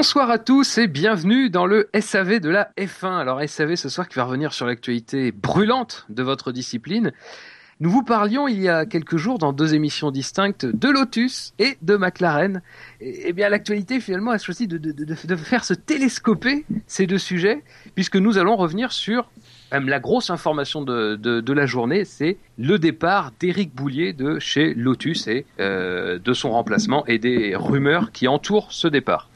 Bonsoir à tous et bienvenue dans le SAV de la F1. Alors SAV ce soir qui va revenir sur l'actualité brûlante de votre discipline. Nous vous parlions il y a quelques jours dans deux émissions distinctes de Lotus et de McLaren. Eh bien l'actualité finalement a choisi de, de, faire se télescoper ces deux sujets puisque nous allons revenir sur même la grosse information de, de, de la journée, c'est le départ d'Éric Boulier de chez Lotus et euh, de son remplacement et des rumeurs qui entourent ce départ.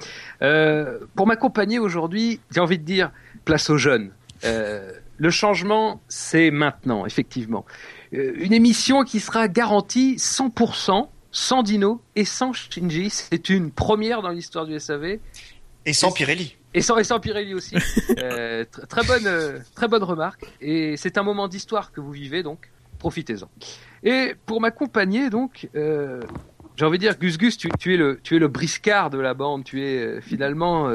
Euh, pour m'accompagner aujourd'hui, j'ai envie de dire place aux jeunes. Euh, le changement, c'est maintenant, effectivement. Euh, une émission qui sera garantie 100%, sans Dino et sans Shinji. C'est une première dans l'histoire du SAV. Et sans Pirelli. Et sans, et sans Pirelli aussi. euh, très bonne, euh, très bonne remarque. Et c'est un moment d'histoire que vous vivez, donc profitez-en. Et pour m'accompagner, donc, euh, j'ai envie de dire, Gus Gus, tu, tu, es le, tu es le briscard de la bande. Tu es finalement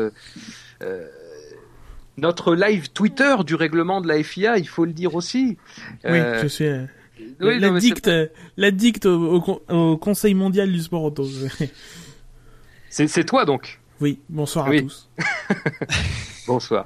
notre live Twitter du règlement de la FIA. Il faut le dire aussi. Oui, je suis. Oui, l'addict, l'addict au, au, au, Conseil mondial du sport auto. c'est toi donc. Oui, bonsoir oui. à tous. bonsoir.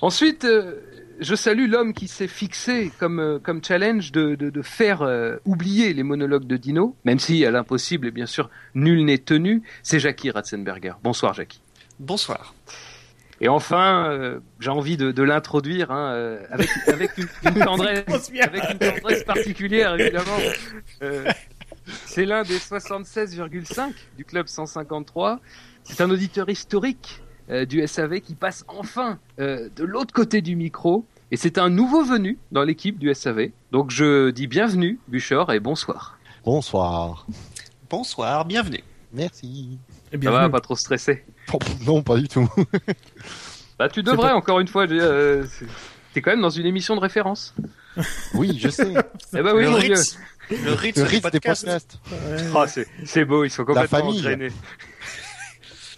Ensuite, euh, je salue l'homme qui s'est fixé comme, euh, comme challenge de, de, de faire euh, oublier les monologues de Dino, même si à l'impossible, et bien sûr, nul n'est tenu, c'est Jackie Ratzenberger. Bonsoir Jackie. Bonsoir. Et enfin, euh, j'ai envie de, de l'introduire hein, euh, avec, avec, une, une tendresse, avec une tendresse particulière, évidemment. Euh, c'est l'un des 76,5 du club 153. C'est un auditeur historique euh, du SAV qui passe enfin euh, de l'autre côté du micro. Et c'est un nouveau venu dans l'équipe du SAV. Donc je dis bienvenue, Buchor, et bonsoir. Bonsoir. Bonsoir, bienvenue. Merci. Et bien Ça va, pas trop stressé? Non, pas du tout. bah tu devrais, pas... encore une fois. Euh, T'es quand même dans une émission de référence. Oui, je sais. eh bah oui, le Dieu. Le Ritz, Le Ritz des des podcasts. Oh, c'est- c'est beau, ils sont complètement famille.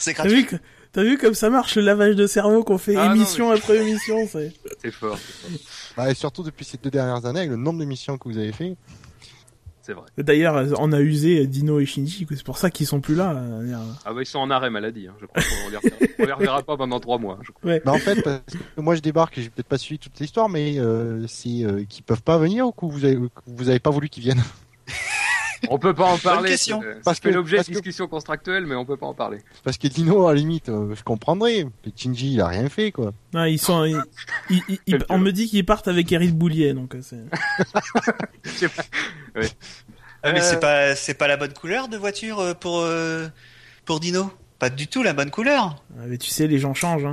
C'est T'as vu, gratuit. que- t'as vu comme ça marche le lavage de cerveau qu'on fait Ah, non, émission mais- après émission, c'est. C'est fort, c'est fort. Bah, et surtout depuis ces deux dernières années, avec le nombre d'émissions que vous avez fait. C'est vrai. D'ailleurs, on a usé Dino et Shinji, c'est pour ça qu'ils sont plus là. Ah bah ils sont en arrêt maladie, hein. je crois qu'on les reverra, on les reverra pas pendant trois mois. je crois. Ouais. Bah, en fait, parce que moi je débarque et j'ai peut-être pas suivi toute l'histoire, mais euh, c'est euh, qu'ils peuvent pas venir ou que vous avez, que vous avez pas voulu qu'ils viennent? On peut pas en parler. euh, Parce que- l'objet de discussions contractuelles, mais on peut pas en parler. Parce que Dino, à la limite, euh, je comprendrais. Mais Shinji, il a rien fait, quoi. Non, ils sont. ils- ils- ils- ils- on me dit qu'ils partent avec Eric Boulier, donc euh, c'est. Ah, mais Euh, c'est pas, c'est pas la bonne couleur de voiture euh, pour, euh, pour Dino? Pas du tout la bonne couleur. Ah, mais tu sais, les gens changent. Hein.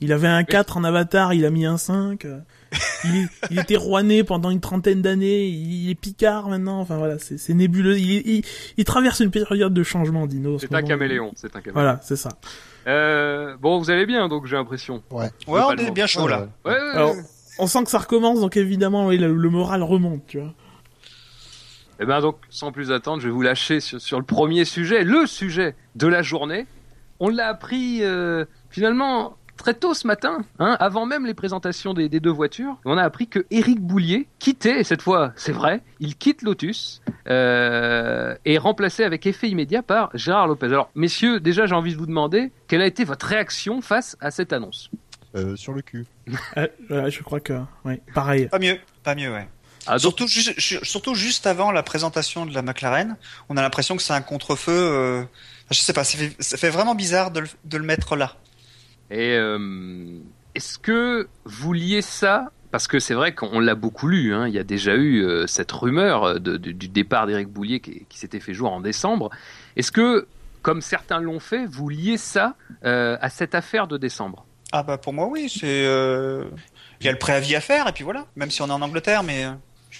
Il avait un 4 en avatar, il a mis un 5. euh, Il, était rouané pendant une trentaine d'années, il est picard maintenant. Enfin voilà, c'est nébuleux. Il, il, il traverse une période de changement, Dino. ce C'est un caméléon, c'est un caméléon. Voilà, c'est ça. Euh, bon, vous allez bien, donc j'ai l'impression. Ouais. Ouais, on est bien chaud là. Ouais, ouais, Alors, ouais. on sent que ça recommence, donc évidemment, oui, le, le moral remonte, tu vois. Eh ben donc, sans plus attendre, je vais vous lâcher sur, sur le premier sujet, le sujet de la journée. On l'a appris euh, finalement très tôt ce matin, hein, avant même les présentations des, des deux voitures. On a appris que Eric Boulier quittait, et cette fois c'est vrai, il quitte Lotus euh, et est remplacé avec effet immédiat par Gérard Lopez. Alors messieurs, déjà j'ai envie de vous demander quelle a été votre réaction face à cette annonce? Euh, sur le cul. Euh, je crois que, oui, pareil. Pas mieux, pas mieux, ouais. ah, donc, Surtout, ju- ju- surtout juste avant la présentation de la McLaren, on a l'impression que c'est un contre-feu. euh, Je sais pas, ça fait, ça fait vraiment bizarre de le, de le mettre là. Et euh, est-ce que vous liez ça? Parce que c'est vrai qu'on l'a beaucoup lu, hein, il y a déjà eu euh, cette rumeur de- du départ d'Éric Boulier qui, s'était fait jour en décembre. Est-ce que, comme certains l'ont fait, vous liez ça euh, à cette affaire de décembre? Ah bah pour moi oui, c'est euh, il y a le préavis à faire et puis voilà. Même si on est en Angleterre, mais euh,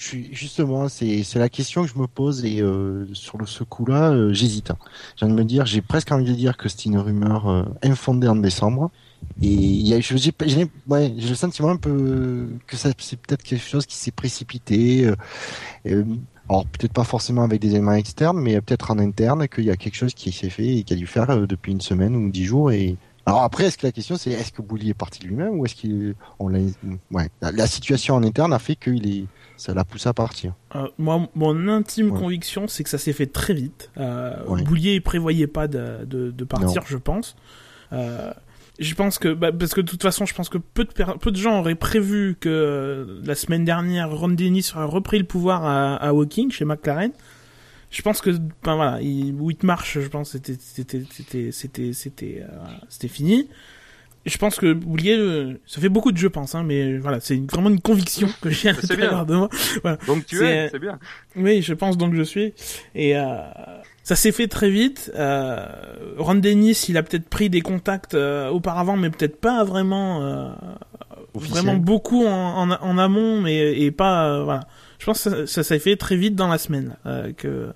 justement, c'est la question que je me pose et euh, sur le ce coup-là, euh, j'hésite. J'ai de me dire, j'ai presque envie de dire que c'est une rumeur euh, infondée en décembre. Et j'ai, ouais, le sentiment un peu que ça, c'est peut-être quelque chose qui s'est précipité. alors peut-être pas forcément avec des éléments externes, mais peut-être en interne qu'il y a quelque chose qui s'est fait et qui a dû faire depuis une semaine ou dix jours. Alors après, est-ce que la question c'est est-ce que Boulier est parti de lui-même ou est-ce qu'il, on l'a, ouais, la, la situation en interne a fait qu'il est, ça l'a poussé à partir? Euh, moi, mon intime Ouais. conviction, c'est que ça s'est fait très vite. Euh, Ouais. Boulier prévoyait pas de, de, de partir, Non. je pense. Euh, je pense que bah, parce que de toute façon, je pense que peu de peu de gens auraient prévu que la semaine dernière, Ron Dennis aurait repris le pouvoir à, à Woking chez McLaren. Je pense que ben voilà, il, Whitmarsh, je pense c'était c'était c'était c'était c'était euh, c'était fini. Je pense que Boulier, euh, ça fait beaucoup de je pense, hein, mais voilà, c'est vraiment une conviction que j'ai à l'intérieur de moi. Voilà. Donc tu es, c'est bien. Oui, je pense donc je suis. Et euh, ça s'est fait très vite. Euh, Ron Dennis, il a peut-être pris des contacts euh, auparavant, mais peut-être pas vraiment, euh, vraiment beaucoup en, en, en, amont, mais et pas voilà. Je pense que ça, ça s'est fait très vite dans la semaine que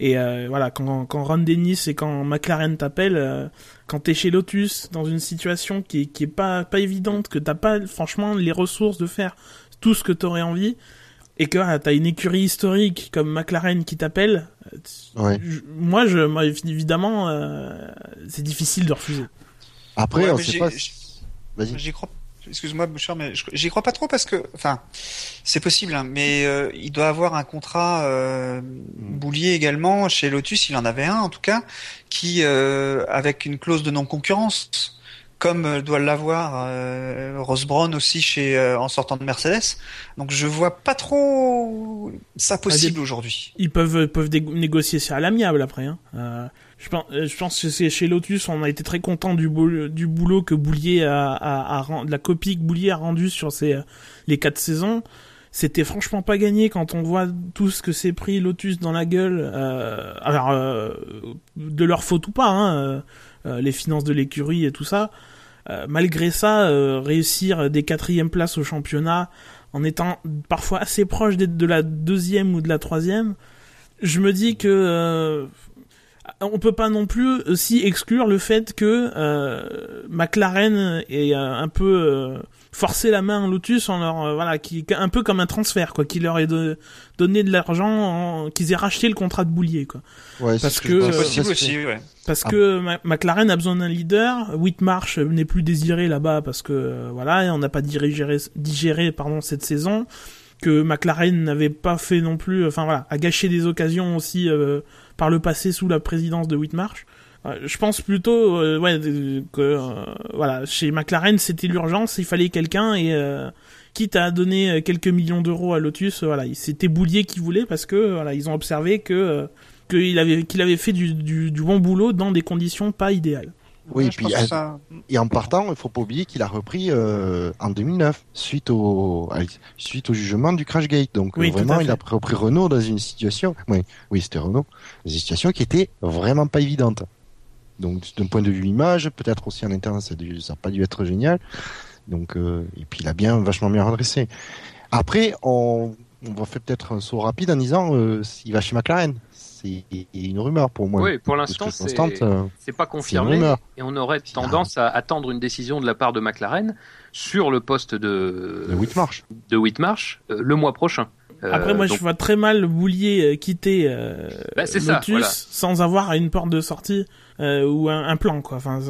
et euh, voilà, quand, quand Ron Dennis et quand McLaren t'appelle, euh, quand t'es chez Lotus dans une situation qui est, qui est pas, pas évidente, que t'as pas franchement les ressources de faire tout ce que t'aurais envie, et que tu t'as une écurie historique comme McLaren qui t'appelle, ouais. moi, je, moi, évidemment, euh, c'est difficile de refuser. Après, on sait pas. Vas-y. J'y crois excuse-moi Bouchard, mais j'y crois pas trop parce que, enfin, c'est possible, hein, mais euh, il doit avoir un contrat euh. Boulier également chez Lotus, il en avait un en tout cas, qui euh, avec une clause de non-concurrence, comme euh, doit l'avoir euh, Ross Brown aussi chez euh, en sortant de Mercedes. Donc je vois pas trop ça possible aujourd'hui. Ils peuvent peuvent négocier ça à l'amiable après. Hein. Euh, je pense, euh, je pense que c'est chez Lotus, on a été très content du, boulot, que Boulier a, a, a, de la copie que Boulier a rendue sur ces, les quatre saisons. C'était franchement pas gagné quand on voit tout ce que s'est pris Lotus dans la gueule. Euh, alors, euh, de leur faute ou pas, hein, euh, les finances de l'écurie et tout ça. malgré ça, réussir des quatrièmes places au championnat en étant parfois assez proche de la deuxième ou de la troisième, je me dis que on peut pas non plus aussi exclure le fait que euh, McLaren ait euh, un peu euh, forcé la main à Lotus en leur euh, voilà qui un peu comme un transfert quoi qui leur ait donné de l'argent qu'ils aient racheté le contrat de Boulier quoi ouais, parce que possible aussi ouais. parce ah. que McLaren a besoin d'un leader Whitmarsh n'est plus désiré là-bas parce que voilà on n'a pas digéré digéré pardon cette saison que McLaren n'avait pas fait non plus enfin voilà a gâché des occasions aussi par le passé sous la présidence de Whitmarsh. Euh, je pense plutôt euh, ouais, que euh, voilà, chez McLaren c'était l'urgence, il fallait quelqu'un et quitte à donner quelques millions d'euros à Lotus, voilà, c'était Boulier qui voulait parce que voilà, ils ont observé que qu'il avait qu'il avait fait du, du, du, bon boulot dans des conditions pas idéales. Oui, puis, et en partant, il faut pas oublier qu'il a repris euh, en 2009 suite au suite au jugement du Crash Gate. Donc vraiment, il a repris Renault dans une situation, oui, oui, c'était Renault, dans une situation qui était vraiment pas évidente. Donc d'un point de vue image, peut-être aussi en interne, ça n'a pas dû être génial. Donc euh, et puis il a bien vachement bien redressé. Après, on, on va faire peut-être un saut rapide en disant euh, il va chez McLaren c'est une rumeur pour moi. Oui, pour l'instant, euh, c'est pas confirmé. Et on aurait tendance à attendre une décision de la part de McLaren sur le poste de, de Whitmarsh, de Whitmarsh euh, le mois prochain. Après, moi, je vois très mal Boulier quitter euh, bah, Lotus sans avoir une porte de sortie euh, ou un, un, plan quoi. Enfin,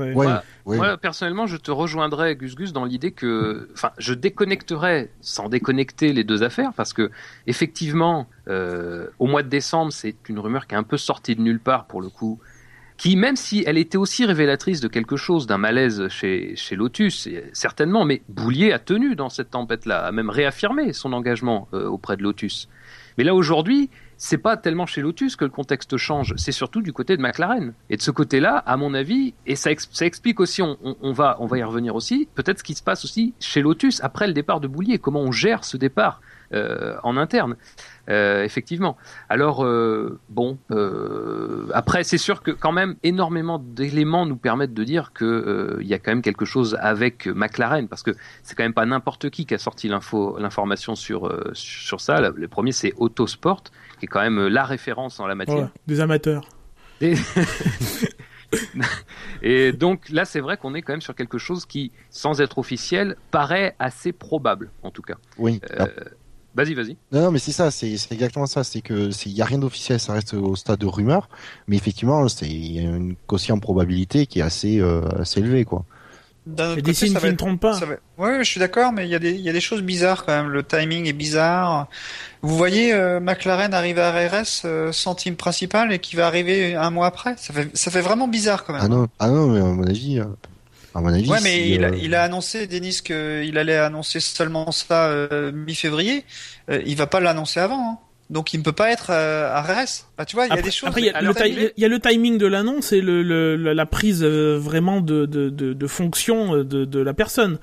moi, personnellement, je te rejoindrais Gus Gus dans l'idée que, enfin, je déconnecterais sans déconnecter les deux affaires parce que effectivement, euh, au mois de décembre, c'est une rumeur qui est un peu sortie de nulle part pour le coup qui, même si elle était aussi révélatrice de quelque chose, d'un malaise chez, chez Lotus, certainement, mais Boulier a tenu dans cette tempête-là, a même réaffirmé son engagement euh, auprès de Lotus. Mais là, aujourd'hui, c'est pas tellement chez Lotus que le contexte change, c'est surtout du côté de McLaren. Et de ce côté-là, à mon avis, et ça, explique aussi, on, on, va, on va y revenir aussi, peut-être ce qui se passe aussi chez Lotus après le départ de Boulier, comment on gère ce départ euh, en interne. Euh, effectivement. Alors euh, bon, euh, après c'est sûr que quand même énormément d'éléments nous permettent de dire que euh, il y a quand même quelque chose avec McLaren parce que c'est quand même pas n'importe qui qui a sorti l'info, l'information sur euh, sur ça. Le premier c'est Autosport qui est quand même la référence en la matière. Ouais, des amateurs. Et... Et donc là, c'est vrai qu'on est quand même sur quelque chose qui, sans être officiel, paraît assez probable, en tout cas. Oui. Euh, Vas-y, vas-y. Non, non, mais c'est ça, c'est exactement ça. C'est que il y a rien d'officiel, ça reste au stade de rumeur, mais effectivement, c'est une quotient probabilité qui est assez euh, assez élevée, quoi. C'est des signes qui ne trompent pas. Va... Oui, je suis d'accord, mais il y a des il y a des choses bizarres quand même. Le timing est bizarre. Vous voyez, euh, McLaren arrive à RS euh, sans team principal et qui va arriver un mois après? Ça fait ça fait vraiment bizarre quand même. Ah non, ah non, mais à mon avis. À mon avis. Ouais, mais si, il, a, euh, il a annoncé, Denis, qu'il allait annoncer seulement ça euh, mi-février. Euh, il va pas l'annoncer avant. hein. Donc il ne peut pas être euh, à RS. Bah, tu vois, il y a Après, des choses. après, il y a, le leur ti- arrivée. il y a le timing de l'annonce et le, le- le- la prise euh, vraiment de, de, de, de fonction de, de la personne.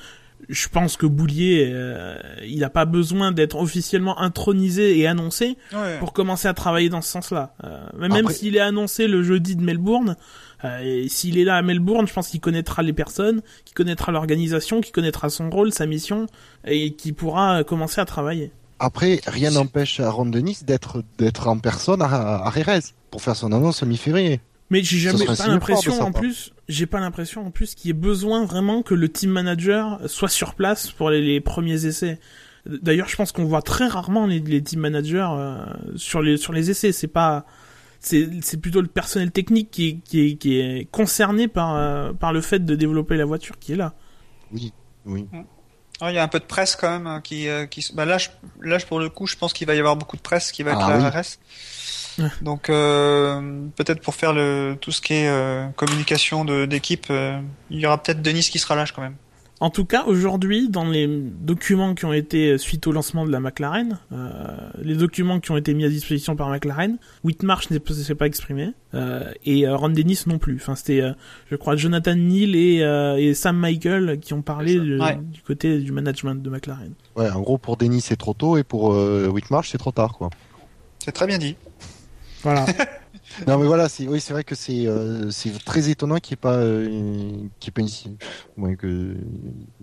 Je pense que Boulier, euh, il n'a pas besoin d'être officiellement intronisé et annoncé Ouais. pour commencer à travailler dans ce sens-là. Euh, mais même s'il est annoncé le jeudi de Melbourne, euh, s'il est là à Melbourne, je pense qu'il connaîtra les personnes, qu'il connaîtra l'organisation, qu'il connaîtra son rôle, sa mission, et qu'il pourra euh, commencer à travailler. Après, rien n'empêche à Ron Dennis d'être d'être en personne à, à Jerez pour faire son annonce mi-février. Mais j'ai jamais pas l'impression en plus, j'ai pas l'impression en plus qu'il y ait besoin vraiment que le team manager soit sur place pour les, les premiers essais. D'ailleurs, je pense qu'on voit très rarement les, les team managers euh, sur les sur les essais. C'est pas c'est c'est plutôt le personnel technique qui est, qui est, qui est concerné par euh, par le fait de développer la voiture qui est là. Oui, oui. Ah, il y a un peu de presse quand même hein, qui, euh, qui. Bah là, je, là, je- pour le coup, je pense qu'il va y avoir beaucoup de presse qui va être Ah à RS. Donc euh, peut-être pour faire le tout ce qui est euh, communication de d'équipe, euh, il y aura peut-être Denis qui sera là quand même. En tout cas, aujourd'hui, dans les documents qui ont été suite au lancement de la McLaren, euh, les documents qui ont été mis à disposition par McLaren, Whitmarsh ne s'est pas exprimé euh, et euh, Ron Dennis non plus. Enfin, c'était, euh, je crois, Jonathan Neal et, euh, et Sam Michael qui ont parlé du, Ouais. du côté du management de McLaren. Ouais, en gros, pour Dennis, c'est trop tôt et pour euh, Whitmarsh, c'est trop tard, quoi. C'est très bien dit. Voilà. Non, mais voilà, c'est oui, c'est vrai que c'est euh, c'est très étonnant qu'il n'y ait pas euh, qu'il y ait pas ici, ouais, que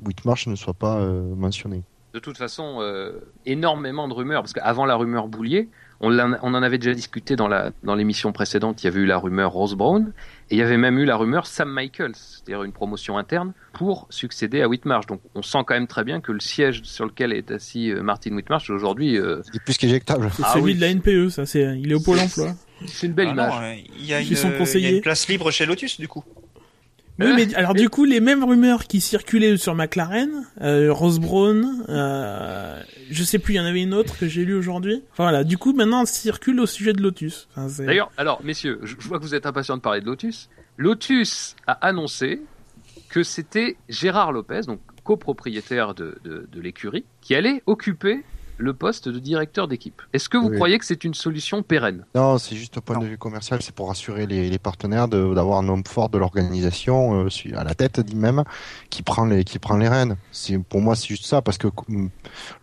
Whitmarsh ne soit pas euh, mentionné. De toute façon, euh, énormément de rumeurs, parce qu'avant la rumeur Boulier, on, l'en- on en avait déjà discuté dans la dans l'émission précédente, il y avait eu la rumeur Rose Brown, et il y avait même eu la rumeur Sam Michaels, c'est-à-dire une promotion interne pour succéder à Whitmarsh. Donc on sent quand même très bien que le siège sur lequel est assis euh, Martin Whitmarsh aujourd'hui, euh, Il est plus qu'éjectable. C'est Ah celui oui. de la NPE, ça. C'est, il est au pôle emploi. C'est une belle Ah image. non, euh, il y a une, sont il y a conseillers. une place libre chez Lotus du coup. Oui, mais alors du coup, les mêmes rumeurs qui circulaient sur McLaren, euh, Rose Brown, euh, je sais plus, il y en avait une autre que j'ai lue aujourd'hui. Enfin, voilà, du coup, maintenant, ça circule au sujet de Lotus. Enfin, c'est- D'ailleurs, alors messieurs, je, je vois que vous êtes impatients de parler de Lotus. Lotus a annoncé que c'était Gérard Lopez, donc copropriétaire de, de, de l'écurie, qui allait occuper le poste de directeur d'équipe. Est-ce que vous Oui. croyez que c'est une solution pérenne? Non, c'est juste au point Non. de vue commercial, c'est pour rassurer les, les partenaires de- d'avoir un homme fort de l'organisation euh, à la tête, dit même, qui prend les qui prend les rênes. C'est pour moi c'est juste ça parce que hum,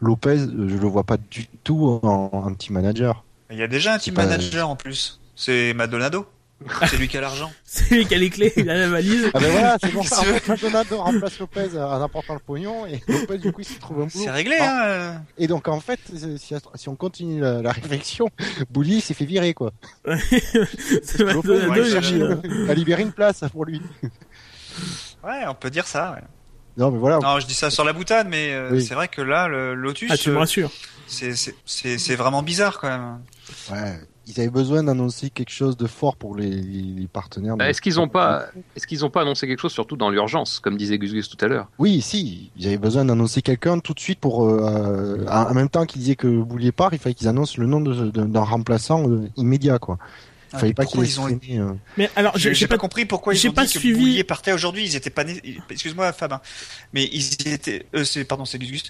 Lopez, euh, je le vois pas du tout en, en team manager. Il y a déjà un team pas- manager en plus. C'est Madonado. C'est lui qui a l'argent. C'est lui qui a les clés, il a la valise. Ah ben voilà, c'est bon. Fait, Maldonado remplace Lopez en apportant le pognon et Lopez du coup il se trouve un boulot. C'est réglé, Ah, hein. euh. Et donc en fait, si, si on continue la, la réflexion, Bouli s'est fait virer quoi. C'est Lopez ouais, cherche- euh, a libéré une place pour lui. Ouais, on peut dire ça. ouais. Non mais voilà. Non, je dis ça sur la boutade, mais euh, Oui. c'est vrai que là, le Lotus, Ah, tu me euh, rassures. c'est c'est- c'est c'est vraiment bizarre quand même. Ouais, ils avaient besoin d'annoncer quelque chose de fort pour les, les partenaires. Bah, Est-ce qu'ils n'ont pas, est-ce qu'ils ont pas annoncé quelque chose, surtout dans l'urgence, comme disait Gus Gus tout à l'heure? Oui, si, ils avaient besoin d'annoncer quelqu'un tout de suite pour, euh, en même temps qu'ils disaient que Boulier part, il fallait qu'ils annoncent le nom d'un remplaçant euh, immédiat, quoi. Il Ah, fallait mais pas qu'ils ils ont euh. Mais alors, J'ai j'ai j'ai j'ai pas, pas compris pourquoi ils j'ai ont pas dit que suivi- Boulier partait aujourd'hui. Ils étaient pas nés. Excuse-moi, Fab, hein. mais ils étaient. Euh, c'est pardon, c'est Gus.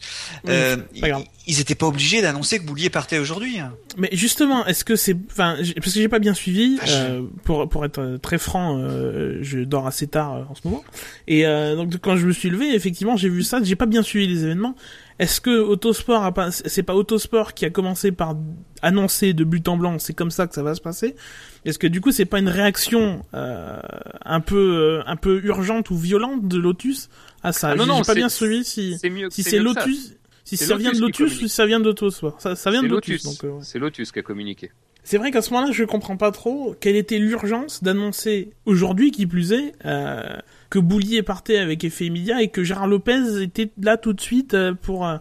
Oui, Euh, ils, ils étaient pas obligés d'annoncer que Boulier partait aujourd'hui. Mais justement, est-ce que c'est, enfin, j'ai- parce que j'ai pas bien suivi, Ah, je- euh, pour pour être euh, très franc, euh, je dors assez tard euh, en ce moment, et euh, donc quand je me suis levé, effectivement, j'ai vu ça, j'ai pas bien suivi les événements. Est-ce que Autosport a pas, c'est pas Autosport qui a commencé par annoncer de but en blanc, c'est comme ça que ça va se passer? Est-ce que du coup c'est pas une réaction euh, un peu euh, un peu urgente ou violente de Lotus à ça? Ah non, non, pas bien suivi si C'est mieux. si c'est ça. Lotus. Si ça vient de Lotus qui Lotus ou si ça vient d'Autosport. Ça, ça vient de Lotus. Lotus. donc, euh, C'est Lotus qui a communiqué. c'est vrai qu'à ce moment-là, je comprends pas trop quelle était l'urgence d'annoncer aujourd'hui, qui plus est, euh, que Boulier partait avec effet immédiat et que Gérard Lopez était là tout de suite euh, pour euh,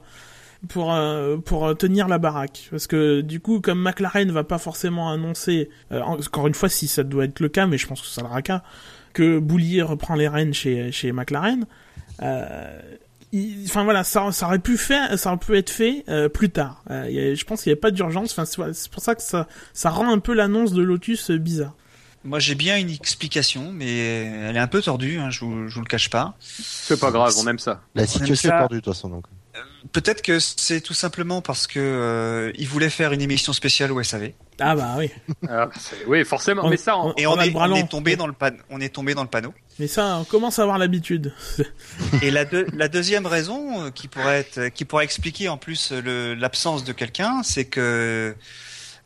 pour euh, pour tenir la baraque. Parce que du coup, comme McLaren va pas forcément annoncer, encore une fois, si ça doit être le cas, mais je pense que ça sera le cas, que Boulier reprend les rênes chez chez McLaren. Enfin voilà, ça, ça aurait pu faire, ça aurait pu être fait plus tard. Je pense qu'il n'y avait pas d'urgence. Enfin, c'est pour ça que ça, ça rend un peu l'annonce de Lotus bizarre. Moi, j'ai bien une explication, mais elle est un peu tordue, hein, je, vous, je vous le cache pas. C'est pas grave, on aime ça. La On situation est tordue de toute façon. Donc. Peut-être que c'est tout simplement parce que euh, il voulait faire une émission spéciale au SAV. Ah bah oui. Ah, oui, forcément. On- mais ça, Et On est, on tombé dans le pan- on est tombé dans le panneau. Mais ça, on commence à avoir l'habitude. Et la, deux- la deuxième raison euh, qui pourrait être, qui pourrait expliquer en plus le- l'absence de quelqu'un, c'est que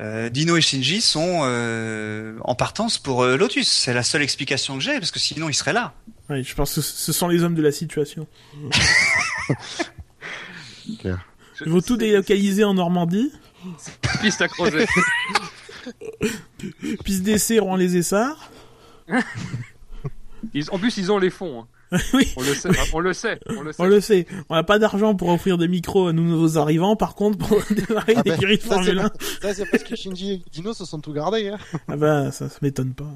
euh, Dino et Shinji sont euh, en partance pour euh, Lotus. C'est la seule explication que j'ai, parce que sinon ils seraient là. Oui, je pense que ce sont les hommes de la situation. Ils vont tout délocaliser en Normandie. Piste à creuser. Piste d'essai Rouen les Essarts. Ils- en plus, ils ont les fonds. hein. oui, On le sait. On le sait. On le sait. on le sait. On n'a pas d'argent pour offrir des micros à nous nouveaux arrivants. Par contre, pour démarrer Ah des ben, de ça, Formule 1, Ça, c'est parce que Shinji et Dino se sont tout gardés. Hein. ah bah, ça, ça m'étonne pas.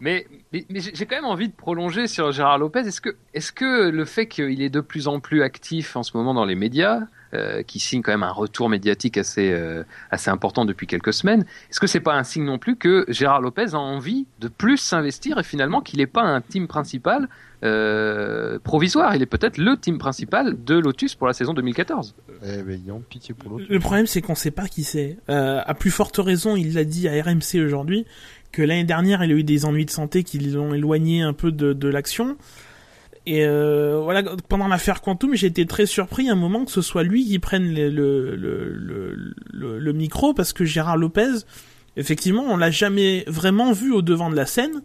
Mais, mais, mais j'ai j'ai quand même envie de prolonger sur Gérard Lopez. Est-ce que, est-ce que le fait qu'il est de plus en plus actif en ce moment dans les médias, euh, qui signe quand même un retour médiatique assez, euh, assez important depuis quelques semaines, est-ce que c'est pas un signe non plus que Gérard Lopez a envie de plus s'investir et finalement qu'il n'est pas un team principal euh, provisoire? Il est peut-être le team principal de Lotus pour la saison 2014. Eh ben, ils ont pitié pour l'autre. Le problème, c'est qu'on sait pas qui c'est. Euh, à plus forte raison, il l'a dit à RMC aujourd'hui, que l'année dernière, il a eu des ennuis de santé qui l'ont éloigné un peu de, de l'action. Et euh, voilà, pendant l'affaire Quantum, j'ai été très surpris à un moment que ce soit lui qui prenne le, le, le, le, le- micro, parce que Gérard Lopez, effectivement, on l'a jamais vraiment vu au devant de la scène.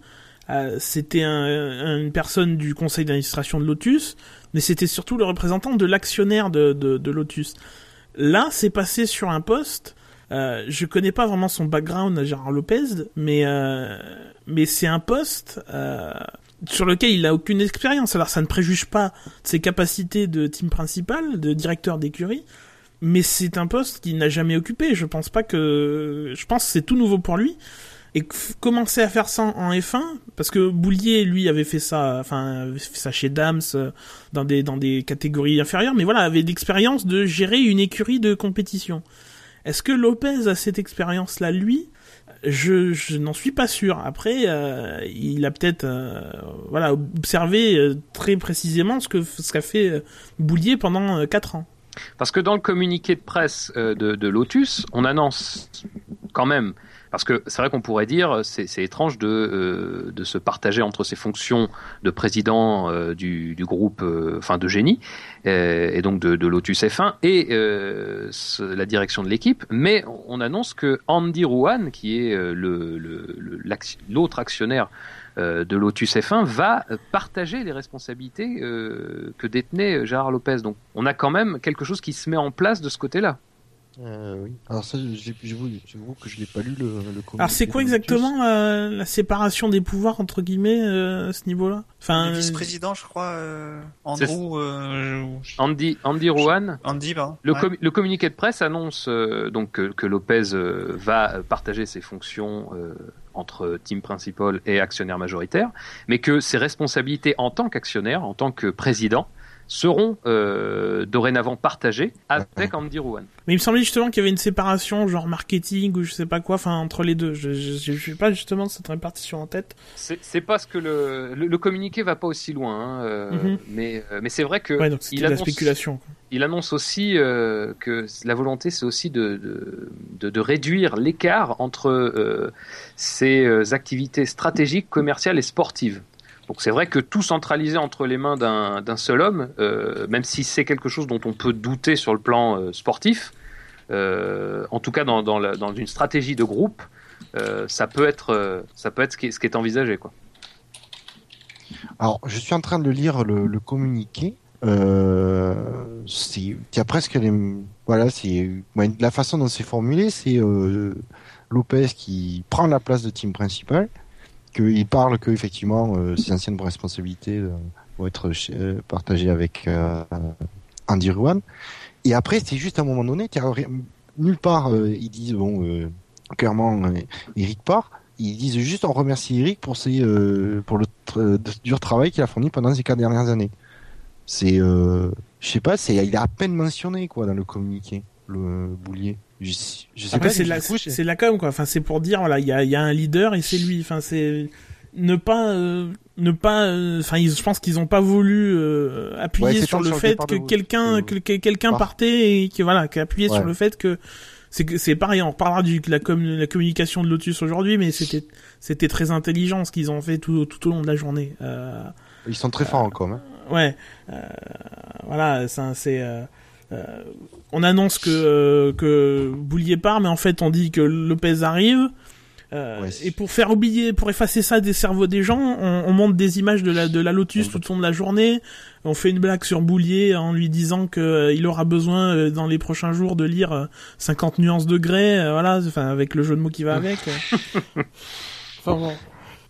Euh, c'était un- une personne du conseil d'administration de Lotus, mais c'était surtout le représentant de l'actionnaire de, de, de Lotus. Là, c'est passé sur un poste. Euh, je connais pas vraiment son background à Gérard Lopez, mais euh, mais c'est un poste euh, sur lequel il a aucune expérience. Alors ça ne préjuge pas ses capacités de team principal, de directeur d'écurie, mais c'est un poste qu'il n'a jamais occupé. Je pense pas que, je pense c'est tout nouveau pour lui. Et commencer à faire ça en F1, parce que Boulier, lui, avait fait ça, enfin, avait fait ça chez Dams, euh, dans des, dans des catégories inférieures, mais voilà, avait l'expérience de gérer une écurie de compétition. Est-ce que Lopez a cette expérience-là, lui? Je, n'en suis pas sûr. Après, euh, il a peut-être, euh, voilà, observé euh, très précisément ce qu'a fait Boulier pendant euh, 4 ans. Parce que dans le communiqué de presse de Lotus, on annonce quand même, parce que c'est vrai qu'on pourrait dire, c'est étrange de, euh, de se partager entre ses fonctions de président euh, du, groupe, euh, enfin de génie, et donc de, Lotus F1, et la direction de l'équipe, mais on annonce que Andy Rouhan, qui est l'autre actionnaire de Lotus F1 va partager les responsabilités que détenait Gérard Lopez. Donc on a quand même quelque chose qui se met en place de ce côté-là. Euh, oui. Alors ça, j'ai- j'avoue que je l'ai pas lu le, le communiqué Alors c'est quoi exactement euh, la séparation des pouvoirs entre guillemets euh, à ce niveau-là? Enfin, Le vice-président, je crois, euh, Andrew, euh, je- Andy, Andy Rowan, Andy, pardon. le, Ouais. commu- le communiqué de presse annonce euh, donc que, que Lopez euh, va partager ses fonctions euh, entre team principal et actionnaire majoritaire, mais que ses responsabilités en tant qu'actionnaire, en tant que président, seront euh, dorénavant partagées avec Andy Rowan. mais il me semblait justement qu'il y avait une séparation genre marketing ou je sais pas quoi, enfin entre les deux. Je je, je, je sais pas justement cette répartition en tête. C'est parce que le, le, le communiqué va pas aussi loin, hein, euh, Mhm. mais, euh, mais c'est vrai que Ouais, donc il de la annonce- spéculation. quoi. il annonce aussi euh, que la volonté, c'est aussi de, de, de, de réduire l'écart entre euh, ces activités stratégiques, commerciales et sportives. Donc c'est vrai que tout centraliser entre les mains d'un seul homme, euh, même si c'est quelque chose dont on peut douter sur le plan euh, sportif, euh, en tout cas dans, dans, dans une stratégie de groupe, ça peut être, ça peut être ce qui est, envisagé. Quoi. Alors, je suis en train de lire le, communiqué. Il y a presque les, voilà, c'est, la façon dont c'est formulé, c'est Lopez qui prend la place de team principal, qu'il parle que effectivement euh, ses anciennes responsabilités euh, vont être euh, partagées avec Andy Ruan. Et après, c'est juste à un moment donné, nulle part ils disent bon, clairement, Eric part. Ils disent juste on remercie Eric pour ses, pour le dur travail qu'il a fourni pendant ces quatre dernières années. C'est, je sais pas, c'est, il est à peine mentionné quoi dans le communiqué, le boulier. Je, je sais Après, pas. c'est du la, c'est la com, quoi. Enfin, c'est pour dire, voilà, il y a, il y a un leader et c'est lui. Enfin, c'est ne pas, euh, ne pas. euh, Enfin, je pense qu'ils ont pas voulu euh, appuyer Ouais, sur le fait départ que de- quelqu'un, de- que, que quelqu'un Par- partait et que voilà, qu'appuyer Ouais. sur le fait que c'est que c'est pareil. On reparlera du de la, com, la communication de Lotus aujourd'hui, mais c'était, c'était très intelligent ce qu'ils ont fait tout, tout au long de la journée. Euh, Ils sont très forts en com. hein. Ouais, euh, voilà, ça, c'est. Euh, euh, on annonce que euh, que Boulier part, mais en fait on dit que Lopez arrive. Euh, Ouais, et pour faire oublier, pour effacer ça des cerveaux des gens, on, on monte des images de la de la Lotus tout au long de la journée. On fait une blague sur Boulier en lui disant que euh, il aura besoin euh, dans les prochains jours de lire euh, 50 nuances de grès, euh, voilà, enfin avec le jeu de mots qui va avec. euh. enfin bon.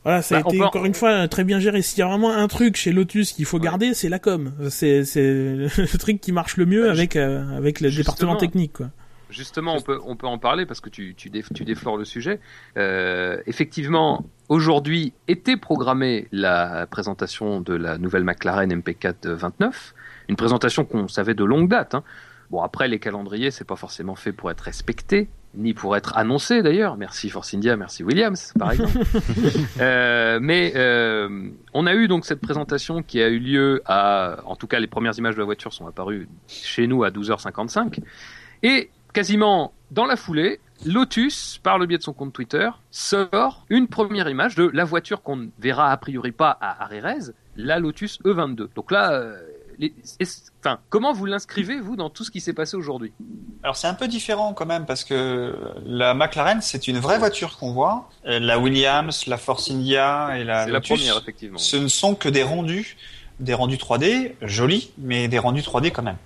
Voilà, ça a Bah, été peut- encore une fois très bien géré. S'il y a vraiment un truc chez Lotus qu'il faut Ouais. garder, c'est la com. C'est le truc qui marche le mieux Bah, avec euh, avec le justement. département technique quoi. Justement, on peut, on peut en parler parce que tu, tu, tu déflores le sujet. Euh, effectivement, aujourd'hui était programmée la présentation de la nouvelle McLaren MP4 29, une présentation qu'on savait de longue date. hein. Bon, après, les calendriers, c'est pas forcément fait pour être respecté, ni pour être annoncé d'ailleurs. Merci Force India, merci Williams, par exemple. Euh, mais euh, on a eu donc cette présentation qui a eu lieu à, en tout cas, les premières images de la voiture sont apparues chez nous à 12h55. Et quasiment dans la foulée, Lotus, par le biais de son compte Twitter, sort une première image de la voiture qu'on ne verra a priori pas à Arérez, la Lotus E22. Donc là, euh, les- est-ce- enfin, comment vous l'inscrivez, vous, dans tout ce qui s'est passé aujourd'hui? Alors c'est un peu différent quand même parce que la McLaren c'est une vraie voiture qu'on voit. Euh, La Williams, la Force India et la C'est la Lotus, première, effectivement. ce ne sont que des rendus, des rendus 3D jolis, mais des rendus 3D quand même.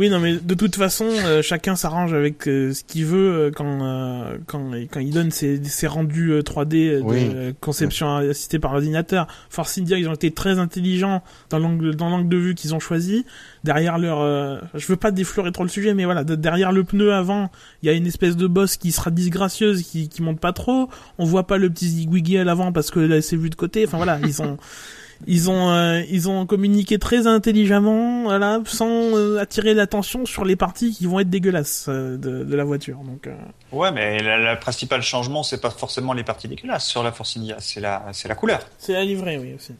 Oui, non, mais de toute façon, euh, chacun s'arrange avec euh, ce qu'il veut euh, quand, euh, quand quand il donne ses, ses rendus euh, 3D de Oui. euh, conception assistée par ordinateur. Force India, ils ont été très intelligents dans l'angle dans l'angle de vue qu'ils ont choisi. Derrière leur, euh, je veux pas déflorer trop le sujet, mais voilà, de- derrière le pneu avant, il y a une espèce de bosse qui sera disgracieuse, qui qui monte pas trop. On voit pas le petit zigouigui à l'avant parce que là c'est vu de côté. Enfin voilà, ils ont ils ont euh, ils ont communiqué très intelligemment, voilà, sans euh, attirer l'attention sur les parties qui vont être dégueulasses euh, de, de la voiture. Donc euh, Ouais, mais la, la principal changement c'est pas forcément les parties dégueulasses sur la Force India, c'est la c'est la couleur. c'est la livrée, oui aussi.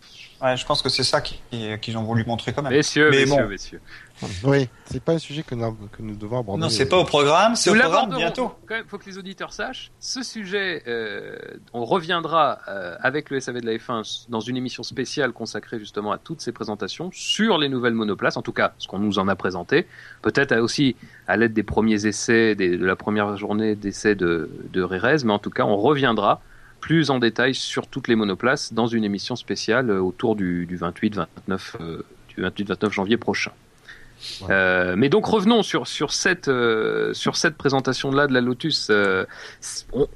Ouais, je pense que c'est ça qui- qu'ils ont voulu montrer quand même. Messieurs, Mais messieurs, bon. messieurs. Oui, c'est pas un sujet que nous, que nous devons aborder. Non, c'est pas au programme, c'est Nous au programme l'aborderons. bientôt. Même, faut que les auditeurs sachent. Ce sujet, euh, on reviendra euh, avec le SAV de la F1 dans une émission spéciale consacrée justement à toutes ces présentations sur les nouvelles monoplaces. En tout cas, ce qu'on nous en a présenté. Peut-être aussi à l'aide des premiers essais, des- de la première journée d'essais de, de Rérez. Mais en tout cas, on reviendra plus en détail sur toutes les monoplaces dans une émission spéciale euh, autour du, du 28-29 euh, du 28-29 janvier prochain. Ouais. Euh, mais donc revenons sur sur cette euh, sur cette présentation là de la Lotus. on-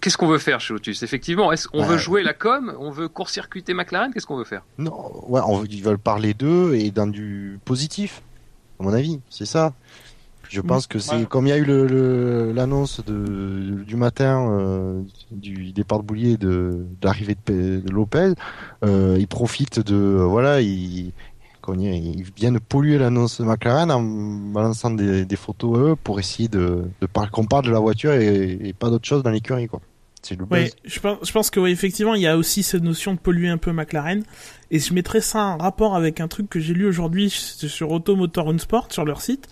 Qu'est-ce qu'on veut faire chez Lotus? Effectivement, est-ce on Ouais. veut jouer la com On veut court-circuiter McLaren? Qu'est-ce qu'on veut faire? Non, ouais, on, ils veulent parler d'eux et dans du positif, à mon avis, c'est ça. Je pense que c'est Ouais. comme il y a eu le- le- l'annonce de, du matin euh, du départ de Boulier de d'arrivée de, de Lopez, euh, ils profitent de voilà, ils ils viennent polluer l'annonce de McLaren en balançant des, des photos à eux pour essayer de, de par- qu'on parle de la voiture et, et pas d'autre chose dans l'écurie quoi. Oui, je pense, je pense que oui, effectivement, il y a aussi cette notion de polluer un peu McLaren. Et je mettrais ça en rapport avec un truc que j'ai lu aujourd'hui sur Automotor Sport sur leur site.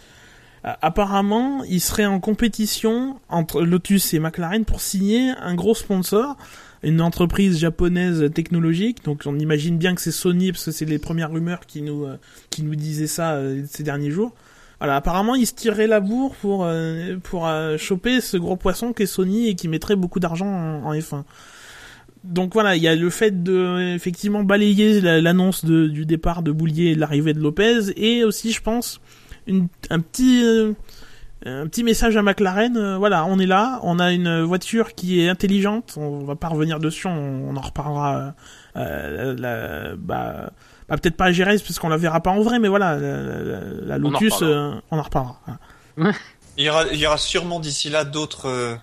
Euh, apparemment, ils seraient en compétition entre Lotus et McLaren pour signer un gros sponsor, une entreprise japonaise technologique. Donc, on imagine bien que c'est Sony parce que c'est les premières rumeurs qui nous euh, qui nous disaient ça euh, ces derniers jours. Voilà, apparemment, ils se tireraient la bourre pour pour choper ce gros poisson qu'est Sony et qui mettrait beaucoup d'argent en, en F1. Donc voilà, il y a le fait de effectivement balayer la- l'annonce du départ de Boulier et de l'arrivée de Lopez et aussi, je pense, une, un petit euh, un petit message à McLaren. euh, voilà, on est là, on a une voiture qui est intelligente. On va pas revenir dessus, on, on en reparlera. Euh, la- bah, bah, peut-être pas à Gérès parce qu'on la verra pas en vrai, mais voilà, la, la- la en Lotus, reparlera. euh, on en reparlera. Voilà. Il y aura, il y aura sûrement d'ici là d'autres euh,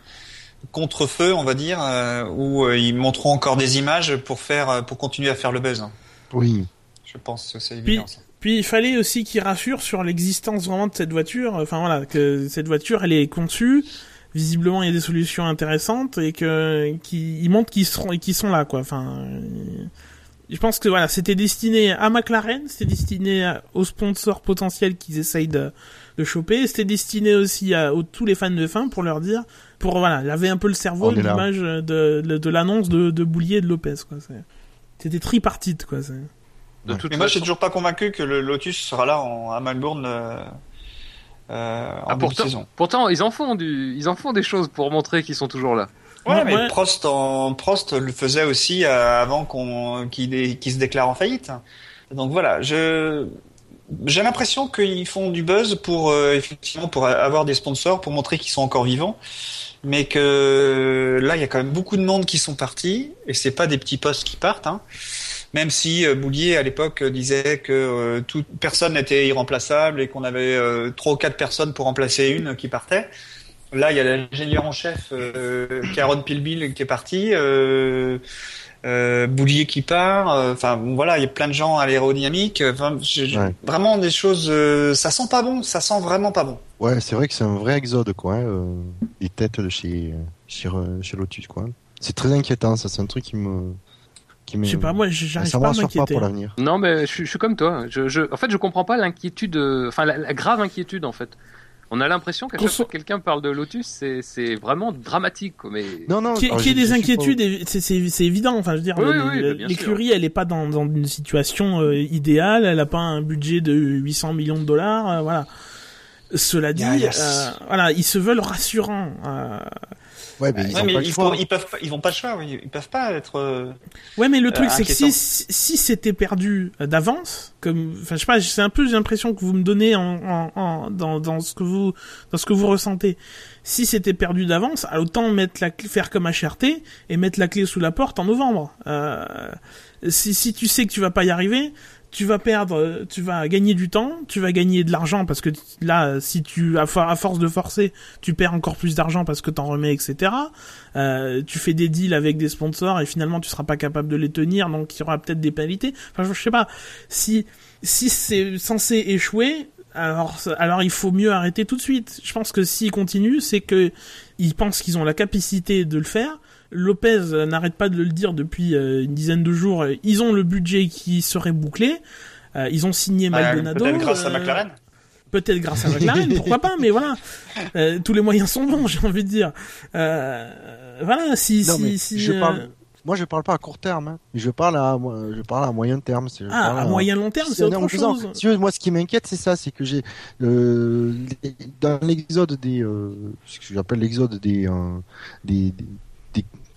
contre-feux, on va dire, euh, où euh, ils montreront encore des images pour faire, pour continuer à faire le buzz. Oui. Je pense que c'est Puis- évident. ça. Puis il fallait aussi qu'il rassure sur l'existence vraiment de cette voiture. Enfin voilà, que cette voiture, elle est conçue visiblement il y a des solutions intéressantes et que qui ils montrent qu'ils seront et qu'ils sont là quoi. Enfin, je pense que voilà, c'était destiné à McLaren, c'était destiné aux sponsors potentiels qu'ils essayent de, de choper, c'était destiné aussi à, tous les fans de fin pour leur dire, pour voilà, laver un peu le cerveau l'image de, de, de l'annonce de, de Boulier et de Lopez quoi. C'était tripartite quoi. De toute Mais moi, je suis toujours pas convaincu que le Lotus sera là en, à Melbourne. Euh, euh, en ah, pourtant, saison. pourtant, ils en font du, ils en font des choses pour montrer qu'ils sont toujours là. Ouais, mais Prost, en, Prost le faisait aussi euh, avant qu'on qu'il se déclare en faillite. Donc voilà, je j'ai l'impression qu'ils font du buzz pour euh, effectivement pour avoir des sponsors pour montrer qu'ils sont encore vivants, mais que là il y a quand même beaucoup de monde qui sont partis et c'est pas des petits postes qui partent. Hein. Même si euh, Boulier à l'époque disait que toute personne n'était irremplaçable et qu'on avait trois ou quatre personnes pour remplacer une qui partait. Là, il y a l'ingénieur en chef, euh, Caron Pilbil, qui est parti. Euh, euh, Boulier qui part. Euh, enfin, voilà, il y a plein de gens à l'aérodynamique. Vraiment des choses. Euh, ça sent pas bon. Ça sent vraiment pas bon. Ouais, c'est vrai que c'est un vrai exode, quoi. Hein, les têtes de chez chez, chez Lotus, quoi. C'est très inquiétant. Ça, c'est un truc qui me je sais pas, moi, j'arrive pas à m'inquiéter. pour l'avenir. Non, mais je, je, suis comme toi. Je, je, en fait, je comprends pas l'inquiétude, enfin, la, grave inquiétude, en fait. On a l'impression qu'à chaque fois que quelqu'un parle de Lotus, c'est vraiment dramatique. Mais... Non, non. Qu'il y, ait des inquiétudes, c'est évident. Enfin, je veux dire, l'écurie, elle est pas dans, dans une situation euh, idéale. Elle a pas un budget de 800 millions de dollars. Euh, voilà. Cela dit, euh, voilà, ils se veulent rassurants. Ouais, mais, ils, peuvent pas, ils vont pas le choix, ils peuvent pas être. Euh, ouais, mais le truc c'est que si, si c'était perdu euh, d'avance, comme, enfin, je sais pas, c'est un peu l'impression que vous me donnez en, en, dans, dans ce que vous, dans ce que vous ressentez. Si c'était perdu d'avance, autant mettre la faire comme HRT et mettre la clé sous la porte en novembre. Euh, si, si tu sais que tu vas pas y arriver, tu vas perdre, tu vas gagner du temps, tu vas gagner de l'argent parce que là, si tu à, force de forcer, tu perds encore plus d'argent parce que t'en remets, etc. Euh, tu fais des deals avec des sponsors et finalement tu seras pas capable de les tenir, donc il y aura peut-être des pénalités. Enfin, je sais pas si si c'est censé échouer. Alors, alors il faut mieux arrêter tout de suite. Je pense que s'ils continuent, c'est que ils pensent qu'ils ont la capacité de le faire Lopez n'arrête pas de le dire depuis euh, une dizaine de jours. Ils ont le budget qui serait bouclé. Euh, ils ont signé bah, Maldonado. Peut-être grâce à euh, McLaren. Peut-être grâce à McLaren, pourquoi pas, mais voilà, tous les moyens sont bons, j'ai envie de dire. voilà, si, si, si je parle, moi, je parle pas à court terme, hein. je parle à, je parle à moyen terme. ah, à, moyen long terme, c'est autre chose. Si, moi, ce qui m'inquiète, c'est ça, c'est que j'ai dans l'exode des, ce que j'appelle l'exode des, des, des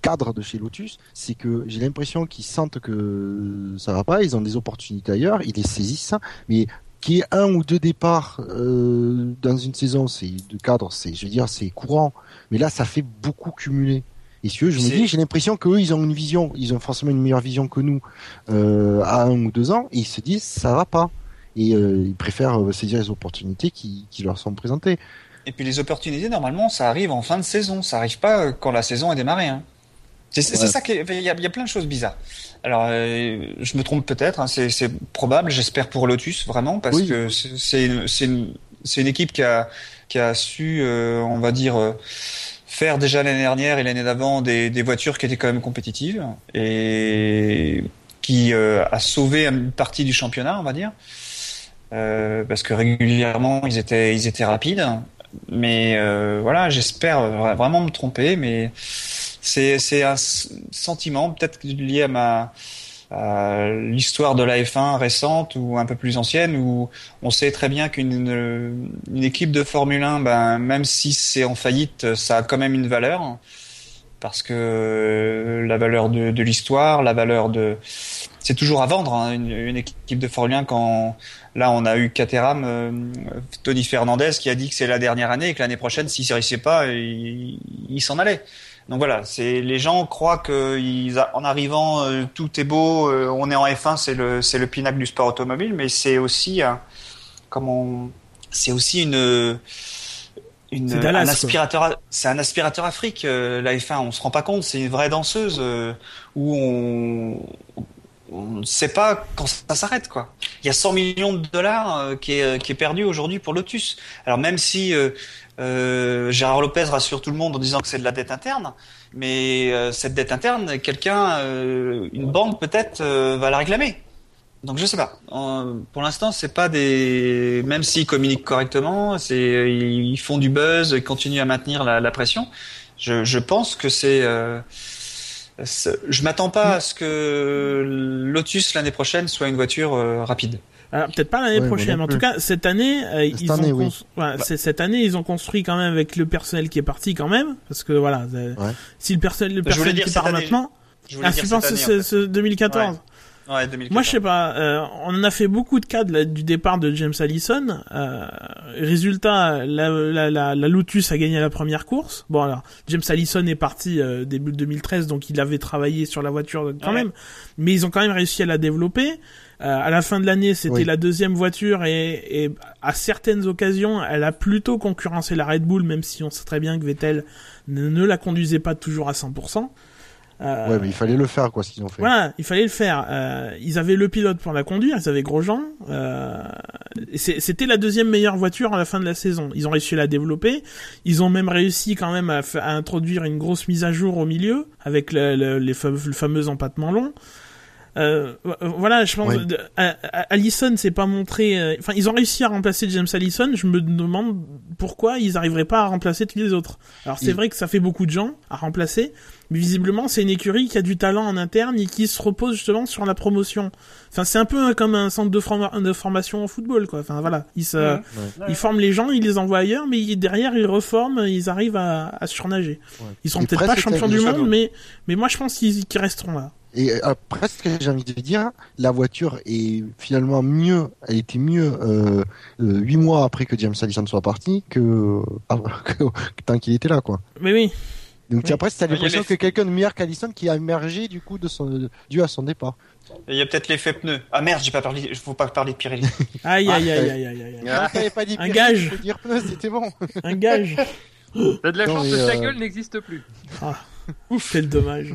cadre de chez Lotus, c'est que j'ai l'impression qu'ils sentent que ça va pas, ils ont des opportunités ailleurs, ils les saisissent, mais qu'il y ait un ou deux départs euh, dans une saison, c'est de cadre, c'est, je veux dire, c'est courant. Mais là, ça fait beaucoup cumuler. Et si eux, je me dis, j'ai l'impression qu'eux, ils ont une vision, ils ont forcément une meilleure vision que nous euh, à un ou deux ans, et ils se disent, ça va pas. Et euh, ils préfèrent saisir les opportunités qui, qui leur sont présentées. Et puis les opportunités, normalement, ça arrive en fin de saison. Ça arrive pas quand la saison est démarrée. Hein. C'est ça qu'il y, a, y a plein de choses bizarres. Alors, euh, je me trompe peut-être, hein, c'est probable, j'espère pour Lotus, vraiment, parce que c'est une, une, une, équipe qui a, qui a su, euh, on va dire, euh, faire déjà l'année dernière et l'année d'avant des, des, voitures qui étaient quand même compétitives et qui a sauvé une partie du championnat, on va dire. parce que régulièrement ils étaient ils étaient rapides mais voilà j'espère vraiment me tromper mais c'est un sentiment peut-être lié à ma l'histoire de la F1 récente ou un peu plus ancienne où on sait très bien qu'une une équipe de Formule 1 ben même si c'est en faillite ça a quand même une valeur parce que la valeur de, de l'histoire la valeur de c'est toujours à vendre hein, une, une, équipe de Formule 1 quand là on a eu Caterham euh, Tony Fernandez qui a dit que c'est la dernière année et que l'année prochaine s'il ne réussissait pas il, il s'en allait donc voilà, c'est les gens croient que en arrivant euh, tout est beau, euh, on est en F1, c'est le c'est le pinacle du sport automobile, mais c'est aussi comment c'est aussi une une, un aspirateur, c'est un aspirateur Afrique, euh, la F1. On se rend pas compte, c'est une vraie danseuse où on on ne sait pas quand ça s'arrête quoi. Il y a 100 millions de dollars euh, qui, est, qui est perdu aujourd'hui pour Lotus. Alors même si euh, euh, Gérard Lopez rassure tout le monde en disant que c'est de la dette interne, mais euh, cette dette interne, quelqu'un, euh, une banque peut-être va la réclamer. Donc je sais pas. pour l'instant, c'est pas des. Même s'ils communiquent correctement, c'est ils font du buzz, ils continuent à maintenir la, la pression. Je, je, pense que c'est. Je m'attends pas à ce que Lotus l'année prochaine soit une voiture euh, rapide. Alors peut-être pas l'année Ouais, prochaine, mais en tout cas cette année, euh, Cette ils année, ont oui. cons- voilà, c'est- cette année ils ont construit quand même avec le personnel qui est parti quand même, parce que voilà, Ouais. si le personnel, le personnel dire qui part année. maintenant, Je voulais ah dire tu penses c'est en fait. c'est 2014 Ouais, 2014. Moi, je sais pas. euh, on en a fait beaucoup de cas de la- du départ de James Allison. Euh, résultat, la, la, la, la Lotus a gagné la première course. Bon, alors James Allison est parti euh, début 2013, donc il avait travaillé sur la voiture quand Ouais. même. Mais ils ont quand même réussi à la développer. Euh, à la fin de l'année, c'était Oui. la deuxième voiture et, et à certaines occasions, elle a plutôt concurrencé la Red Bull, même si on sait très bien que Vettel ne, ne la conduisait pas toujours à 100%. Euh, Ouais, mais il fallait le faire, quoi, ce qu'ils ont fait. voilà, il fallait le faire. Euh, ils avaient le pilote pour la conduire, ils avaient Grosjean. Euh, C'était la deuxième meilleure voiture à la fin de la saison. Ils ont réussi à la développer. Ils ont même réussi quand même à, introduire une grosse mise à jour au milieu avec le, le- les le fameux empattement long. Euh, voilà, je pense. Oui. de- A- Allison s'est pas montré. euh, Enfin, ils ont réussi à remplacer James Allison. Je me demande pourquoi ils arriveraient pas à remplacer tous les autres. Alors c'est Il- vrai que ça fait beaucoup de gens à remplacer, mais visiblement c'est une écurie qui a du talent en interne et qui se repose justement sur la promotion. Enfin, c'est un peu euh, comme un centre de, forma- de formation en football, quoi. Enfin voilà, ils se, Ouais. ils forment les gens, ils les envoient ailleurs, mais ils- derrière ils reforment, ils arrivent à, à surnager. Ouais. Ils sont Et peut-être pas champions du monde, mais mais moi je pense qu'ils qu'ils resteront là. Et euh, presque, j'ai envie de dire, la voiture est finalement mieux, elle était mieux euh, euh, huit mois après que James Allison soit parti que, ah, que, que tant qu'il était là, quoi. Mais oui, Donc Oui. après, t'as Ah, l'impression que quelqu'un de meilleur qu'Allison qui a émergé du coup de son, dû à son départ. Il y a peut-être l'effet pneu. Ah merde, j'ai pas parlé. Il faut pas parler de Pirelli. aïe Ah, aïe aïe aïe aïe aïe. Ah. Pas dit Un Pirelli, gage. tu peux dire pneu, c'était bon. un gage. T'as de la Non, chance que ta euh, gueule n'existe plus. Ouf, quel dommage.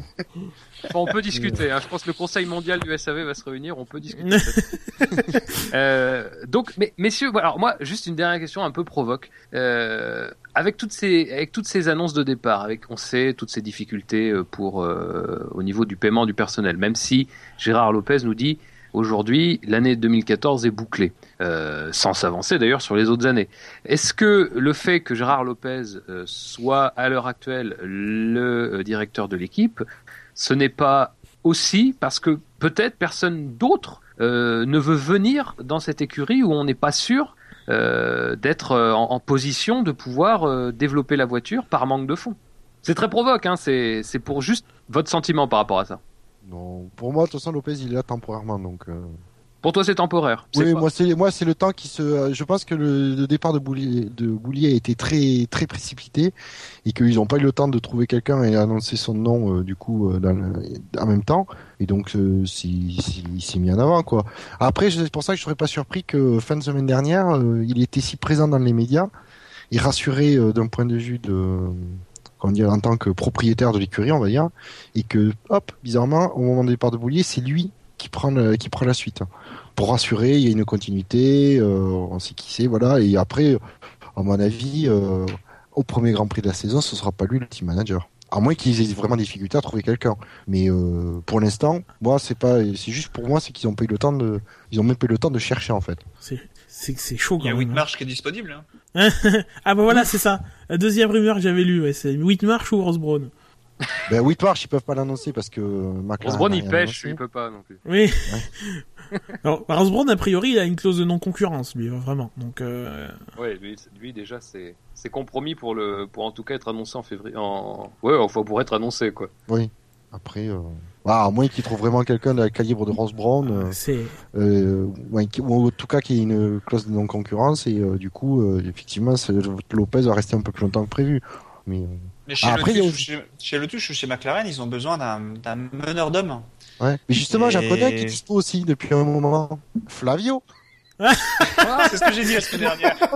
On peut discuter. Hein. Je pense que le Conseil mondial du SAV va se réunir. On peut discuter. Euh, donc, mais, messieurs, alors moi, juste une dernière question un peu provoque. Euh, avec toutes ces, avec toutes ces annonces de départ, avec, on sait toutes ces difficultés euh, pour euh, au niveau du paiement du personnel, même si Gérard Lopez nous dit aujourd'hui l'année 2014 est bouclée, euh, sans s'avancer d'ailleurs sur les autres années. Est-ce que le fait que Gérard Lopez euh, soit à l'heure actuelle le euh, directeur de l'équipe, ce n'est pas aussi parce que peut-être personne d'autre ne veut venir dans cette écurie où on n'est pas sûr d'être en, position de pouvoir développer la voiture par manque de fonds? C'est très provoque, hein, c'est pour juste votre sentiment par rapport à ça. Non, pour moi, de toute façon, Lopez, il est là temporairement, donc. euh, Pour toi, c'est temporaire. Oui, pas- moi c'est moi c'est le temps qui se. euh, Je pense que le, le départ de Boulier de Boulier a été très très précipité et qu'ils n'ont pas eu le temps de trouver quelqu'un et annoncer son nom euh, du coup euh, dans le- en même temps et donc euh, il s'est mis en avant quoi. Après c'est pour ça que je serais pas surpris que fin de semaine dernière il était si présent dans les médias et rassuré d'un point de vue de comment dire en tant que propriétaire de l'écurie on va dire et que hop bizarrement au moment du départ de Boulier c'est lui qui prend le- qui prend la suite pour rassurer, il y a une continuité, euh, on sait qui c'est, voilà. Et après, à mon avis, euh, au premier Grand Prix de la saison, ce sera pas lui le team manager. À moins qu'ils aient vraiment des difficultés à trouver quelqu'un. Mais euh, pour l'instant, moi, c'est pas, c'est juste pour moi, c'est qu'ils ont pas eu le temps de, ils ont même pas eu le temps de chercher en fait. C'est c'est c'est chaud Il y quand a hein. Whitmarsh qui est disponible. Hein. ah bah voilà, c'est ça. La deuxième rumeur que j'avais lue, ouais, c'est Whitmarsh ou Ross Brown. Ben Whitmarsh, ils peuvent pas l'annoncer parce que McLaren. Osborne, a il pêche, annoncé. il peut pas non plus. Oui. Alors, Ross Brown, a priori, il a une clause de non-concurrence, lui, vraiment. Donc, euh, Ouais, lui, lui déjà, c'est c'est compromis pour le, pour en tout cas être annoncé en février, en, ouais, enfin pour être annoncé quoi. Après, euh... ah, à moins qu'ils trouvent vraiment quelqu'un de la calibre de Ross Brown. euh, euh, ouais, ou en tout cas qu'il y ait une clause de non-concurrence et euh, du coup euh, effectivement Lopez va rester un peu plus longtemps que prévu mais Mais chez, Ah, après, a aussi- chez, chez Lotus ou chez McLaren, ils ont besoin d'un meneur d'hommes. ouais. mais justement j'en Et- connais qui est dispo aussi depuis un moment Flavio c'est ce que j'ai dit la semaine dernière.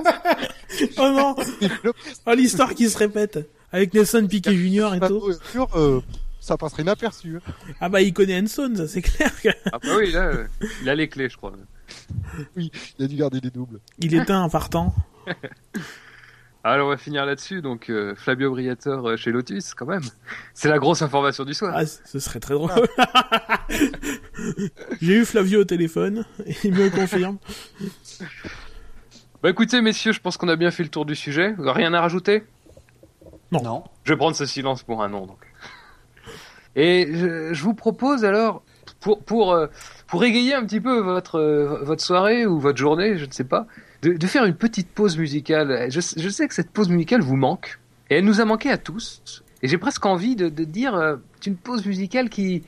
Oh non Oh, l'histoire qui se répète Avec Nelson Piquet Junior et tout. Euh, ça passerait inaperçu. hein. Ah bah il connaît Enson, ça c'est clair. que- Ah bah oui, là, euh, il a les clés, je crois. Il a dû garder des doubles. Il éteint en partant. Alors on va finir là-dessus, donc euh, Flavio Briatore euh, chez Lotus, quand même. C'est la grosse information du soir. Ah, ce serait très drôle. J'ai eu Flavio au téléphone, et il me confirme. Bah écoutez, messieurs, je pense qu'on a bien fait le tour du sujet. Rien à rajouter? Non. Non. Je vais prendre ce silence pour un non, donc. Et je, je vous propose alors, pour, pour, euh, pour égayer un petit peu votre, euh, votre soirée ou votre journée, je ne sais pas, de, de faire une petite pause musicale. Je, je sais que cette pause musicale vous manque, et elle nous a manqué à tous. Et j'ai presque envie de, de dire, euh, c'est une pause musicale qui,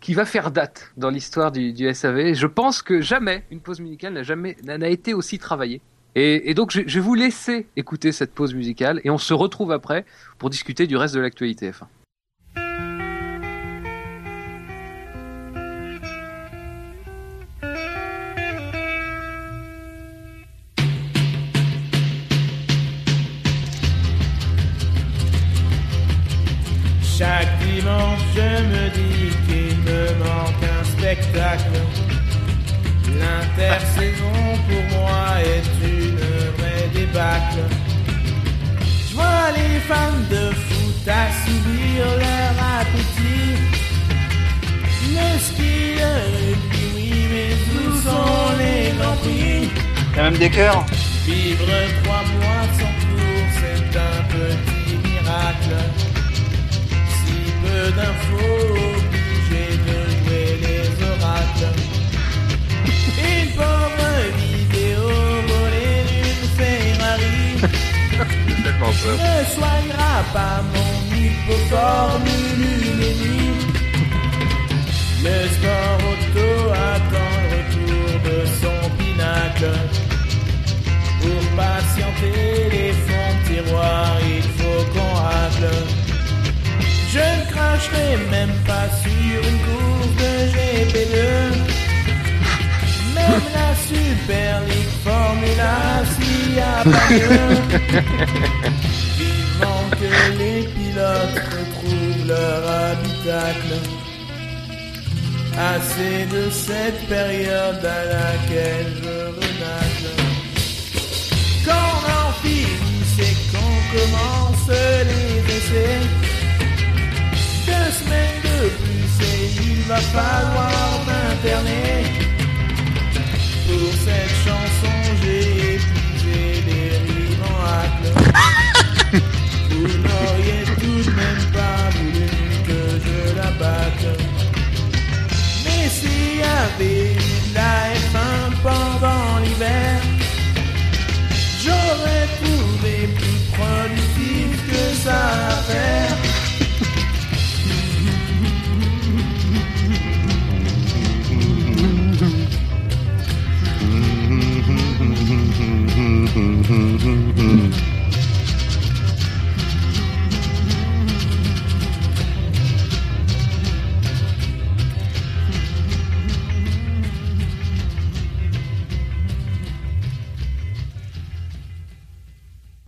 qui va faire date dans l'histoire du, du SAV. Je pense que jamais une pause musicale n'a jamais n'a été aussi travaillée. Et, et donc je, je vais vous laisser écouter cette pause musicale et on se retrouve après pour discuter du reste de l'actualité F1. Chaque dimanche, je me dis qu'il me manque un spectacle. L'intersaison pour moi est une vraie débâcle. Je vois les fans de foot assouvir leur appétit. Le ski, le rugby, oui, mais où sont les grands prix Il y a même des cœurs. Vivre trois mois sans cours, c'est un petit miracle. Peu d'infos, obligé de jouer les oracles. Une pauvre vidéo volée d'une Ferrari ne soignera pas mon hypoformulémie. Le sport auto attend le retour de son pinacle. Pour patienter les fonds de tiroir, il faut qu'on racle. Je ne cracherai même pas sur une course de GP2. Même la Super League Formula s'y a pas. Vivement que les pilotes retrouvent leur habitacle. Assez de cette période à laquelle je renacle. Quand on en finit, c'est qu'on commence les essais. Deux semaines de plus et il va falloir m'interner. Pour cette chanson, j'ai épuisé les rimes en hâte. Vous n'auriez tout de même pas voulu que je la batte. Mais s'il y avait eu de la F1 pendant l'hiver, j'aurais trouvé plus productif que ça à faire.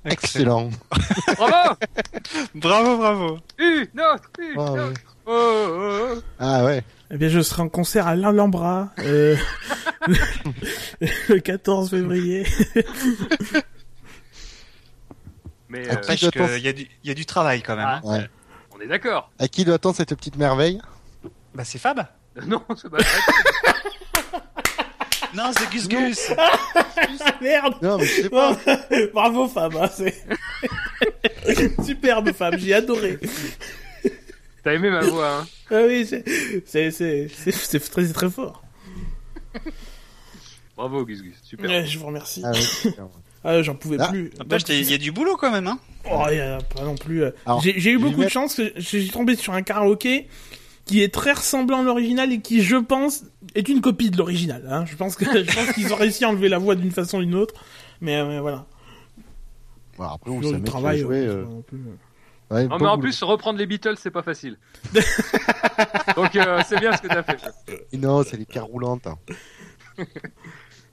Excellent. Bravo Bravo, bravo. Une autre, une Ah, autre. Oh, oh, oh. Ah ouais. Eh bien, je serai en concert à l'Alhambra euh, le 14 février. Mais euh, doit-on- qu'il y, a du- il y a du travail quand même. ah, hein. Ouais. on est d'accord. À qui doit-on cette petite merveille? Bah c'est Fab. Non, c'est pas Non, c'est Gus Gus. Merde Non, mais je sais pas. Bravo Fab, hein, c'est superbe Fab, j'ai adoré. T'as aimé ma voix, hein Ah oui, c'est c'est c'est c'est c'est très très fort. Bravo, Gus Gus. Super. Ouais, je vous remercie. Ah, ouais, super. Ah, j'en pouvais Ah. plus. N'empêche, il y a du boulot quand même. Hein. Oh, il y a pas non plus. euh. Alors, J'ai j'ai eu beaucoup de chance. J'ai tombé sur un karaoké qui est très ressemblant à l'original et qui, je pense, est une copie de l'original. Hein. Je pense que je pense qu'ils ont réussi à enlever la voix d'une façon ou d'une autre. Mais, euh, mais voilà. Bon, après, on a travail. joué, euh, euh, euh. ouais, Non, mais en plus, reprendre les Beatles, c'est pas facile. Donc, euh, c'est bien ce que t'as fait. Et Non, c'est les pierres roulantes. hein.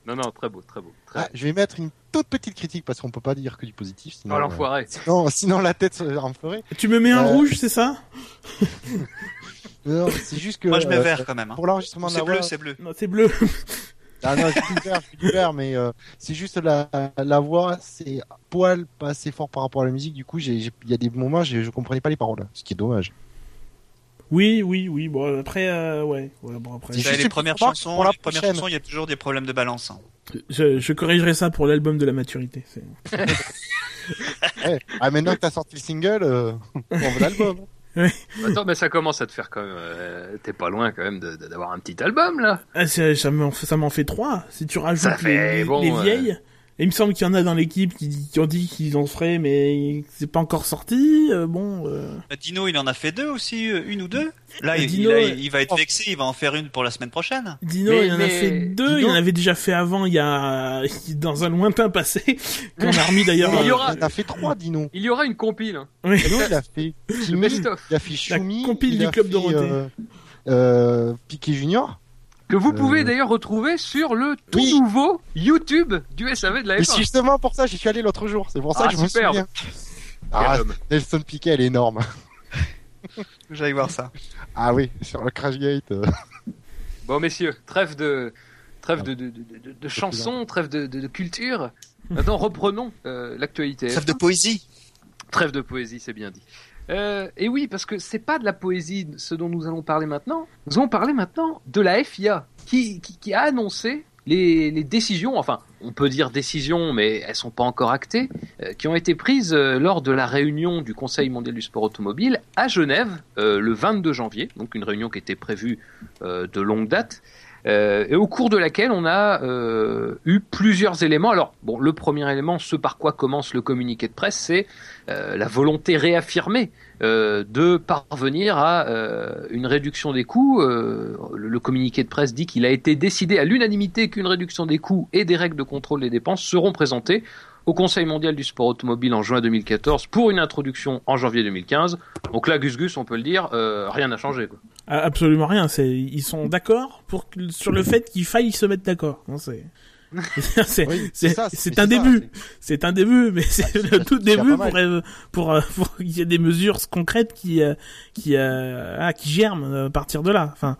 Non, non, très beau, très beau. Très... Ah, je vais mettre une toute petite critique parce qu'on peut pas dire que du positif. Sinon, Oh, euh, l'enfoiré. sinon, sinon la tête se en ferait. Tu me mets un Euh. rouge, c'est ça? Non, c'est juste que Moi, je mets euh, vert quand même. hein. pour l'enregistrement de C'est la bleu, voix. c'est bleu. Non, c'est bleu. Ah non, je suis du vert, je suis du vert, mais euh, c'est juste la, la voix, c'est poil pas assez fort par rapport à la musique. Du coup, j'ai- j'ai- il y a des moments, je, comprenais pas les paroles, ce qui est dommage. Oui, oui, oui. Bon, après, euh, ouais. ouais bon, après, les premières chansons, pour la les premières chansons, il y a toujours des problèmes de balance. hein. je, je corrigerai ça pour l'album de la maturité. Eh, ah, maintenant que t'as sorti le single, euh, on veut l'album. Attends, mais ça commence à te faire quand même. euh, T'es pas loin quand même d'avoir un petit album là. Ah, ça m'en fait, fait trois. Si tu rajoutes fait les- bon, les ouais. vieilles. Et il me semble qu'il y en a dans l'équipe qui, qui ont dit qu'ils en feraient, mais c'est pas encore sorti. euh, bon, euh, Bah, Dino, il en a fait deux aussi, euh, une ou deux. Là, Bah, il, Dino, il a- euh, il va être vexé, il va en faire une pour la semaine prochaine. Dino, Mais- il en mais a fait deux. Dino- Il en avait déjà fait avant, il y a dans un lointain passé, qu'on a remis d'ailleurs. Il y aura- Il a fait trois, Dino. Il y aura une compile. oui. Dino, il a fait Le Kimi, il a fait La compile il du Club fait, Dorothée. euh, euh, Piqué Junior. Que vous pouvez Euh. d'ailleurs retrouver sur le tout Oui. nouveau YouTube du SAV de la Mais F1. c'est justement pour ça, j'y suis allé l'autre jour. C'est pour ça Ah, que je me superbe. souviens. Ah. Nelson Piquet, elle est énorme. J'allais voir ça. Ah oui, sur le Crashgate. Bon messieurs, trêve de trêve de, de, de, de- de chansons, trêve de, de, de culture. Maintenant reprenons euh, l'actualité. Trêve de poésie. Trêve de poésie, c'est bien dit. Euh, et oui, parce que c'est pas de la poésie ce dont nous allons parler maintenant. Nous allons parler maintenant de la FIA qui, a annoncé les, décisions, enfin, on peut dire décisions, mais elles sont pas encore actées, euh, qui ont été prises euh, lors de la réunion du Conseil mondial du sport automobile à Genève le 22 janvier, donc une réunion qui était prévue de longue date. Euh, et au cours de laquelle on a euh, eu plusieurs éléments. Alors, le premier élément, ce par quoi commence le communiqué de presse, c'est euh, la volonté réaffirmée de parvenir à une réduction des coûts. Le, communiqué de presse dit qu'il a été décidé à l'unanimité qu'une réduction des coûts et des règles de contrôle des dépenses seront présentées au Conseil mondial du sport automobile en juin 2014 pour une introduction en janvier 2015. Donc là, Gus Gus, on peut le dire, rien n'a changé. Absolument rien. C'est ils sont d'accord pour sur le fait qu'il faille se mettre d'accord. C'est c'est Oui, un début. C'est un début, mais c'est le tout début pour euh, pour euh, pour qu'il y ait des mesures concrètes qui euh, qui ah, qui germent à partir de là. Enfin,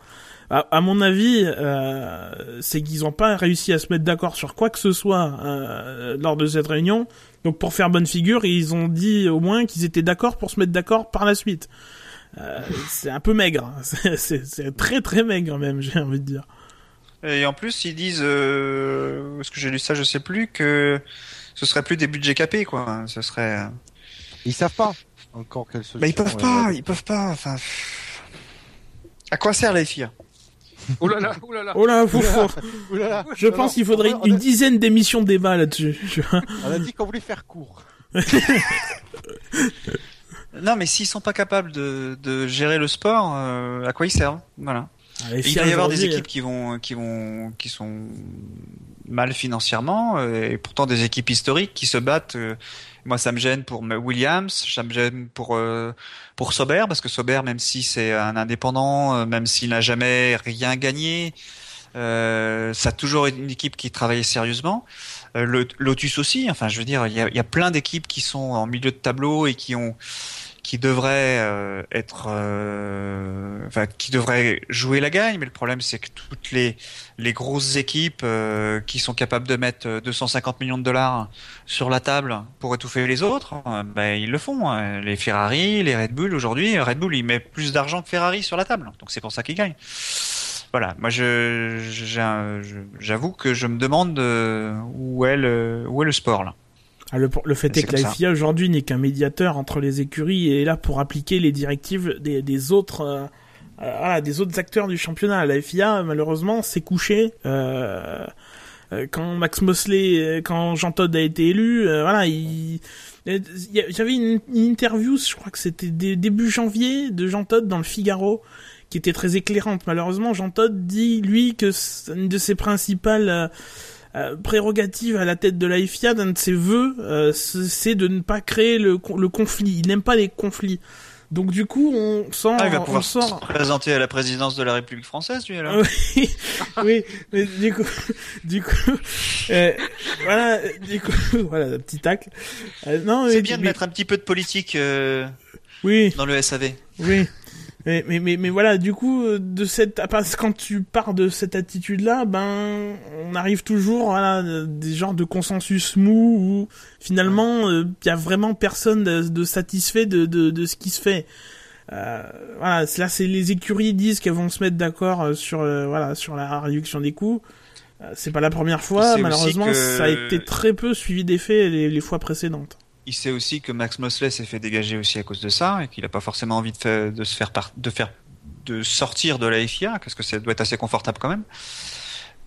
à, à mon avis, euh, c'est qu'ils n'ont pas réussi à se mettre d'accord sur quoi que ce soit euh, lors de cette réunion. Donc pour faire bonne figure, ils ont dit au moins qu'ils étaient d'accord pour se mettre d'accord par la suite. Euh, c'est un peu maigre, c'est- très très maigre même, j'ai envie de dire. Et en plus, ils disent, euh, est-ce que j'ai lu ça, je sais plus, que ce serait plus des budgets capés, quoi. Ce serait. Ils savent pas encore quelle solution. Bah, ils peuvent pas, ils peuvent pas. Enfin, à quoi sert la FIA Oh là là, oh là là. Oh faut- Oulala. je pense qu'il faudrait on a- une dizaine d'émissions de débat là-dessus. On a dit qu'on voulait faire court. Non, mais s'ils sont pas capables de, de gérer le sport, euh, à quoi ils servent? Voilà. Et il va y avoir des équipes qui vont, qui vont, qui sont mal financièrement, euh, et pourtant des équipes historiques qui se battent. euh, Moi, ça me gêne pour Williams, ça me gêne pour euh, pour Sauber parce que Sauber, même si c'est un indépendant, euh, même s'il n'a jamais rien gagné, euh, ça a toujours été une équipe qui travaillait sérieusement. Euh, le Lotus aussi. Enfin, je veux dire, il y a, il y a plein d'équipes qui sont en milieu de tableau et qui ont qui devraient euh, être, euh, enfin, qui devraient jouer la gagne. Mais le problème, c'est que toutes les les grosses équipes euh, qui sont capables de mettre euh, 250 millions de dollars sur la table pour étouffer les autres, ben ils le font. hein. Les Ferrari, les Red Bull aujourd'hui, Red Bull il met plus d'argent que Ferrari sur la table, donc c'est pour ça qu'ils gagnent. Voilà, moi je j'avoue que je me demande où est le où est le sport là? Ah, le, le fait est que la. FIA aujourd'hui n'est qu'un médiateur entre les écuries et est là pour appliquer les directives des, des autres euh, euh, voilà, des autres acteurs du championnat. La FIA malheureusement s'est couchée euh, euh, quand Max Mosley, euh, quand Jean Todt a été élu. euh, voilà, il, j'avais une, une interview, je crois que c'était dé- début janvier de Jean Todt dans le Figaro qui était très éclairante. Malheureusement, Jean Todt dit lui que c'est une de ses principales euh, prérogative à la tête de la FIA, d'un de ses vœux, euh, c'est de ne pas créer le, con- le conflit. Il n'aime pas les conflits. Donc du coup, on sort, Ah, il va on pouvoir se présenter à la présidence de la République française lui alors. Oui, oui, mais du coup, du coup, euh, voilà, du coup, voilà, un petit tacle. Euh, non, C'est bien de mais- mettre un petit peu de politique euh, Oui, dans le SAV. oui. Mais, mais, mais, mais voilà, du coup, euh, de cette, parce que quand tu pars de cette attitude-là, ben, on arrive toujours à des genres de consensus mou où finalement, il y a vraiment personne de, de satisfait de, de, de ce qui se fait. Euh, voilà, là, c'est les écuries disent qu'elles vont se mettre d'accord euh, sur, euh, voilà, sur la réduction des coûts. Euh, C'est pas la première fois, malheureusement, que- ça a été très peu suivi d'effet les, les fois précédentes. Il sait aussi que Max Mosley s'est fait dégager aussi à cause de ça et qu'il n'a pas forcément envie de, se faire par- de faire de sortir de la FIA parce que ça doit être assez confortable quand même.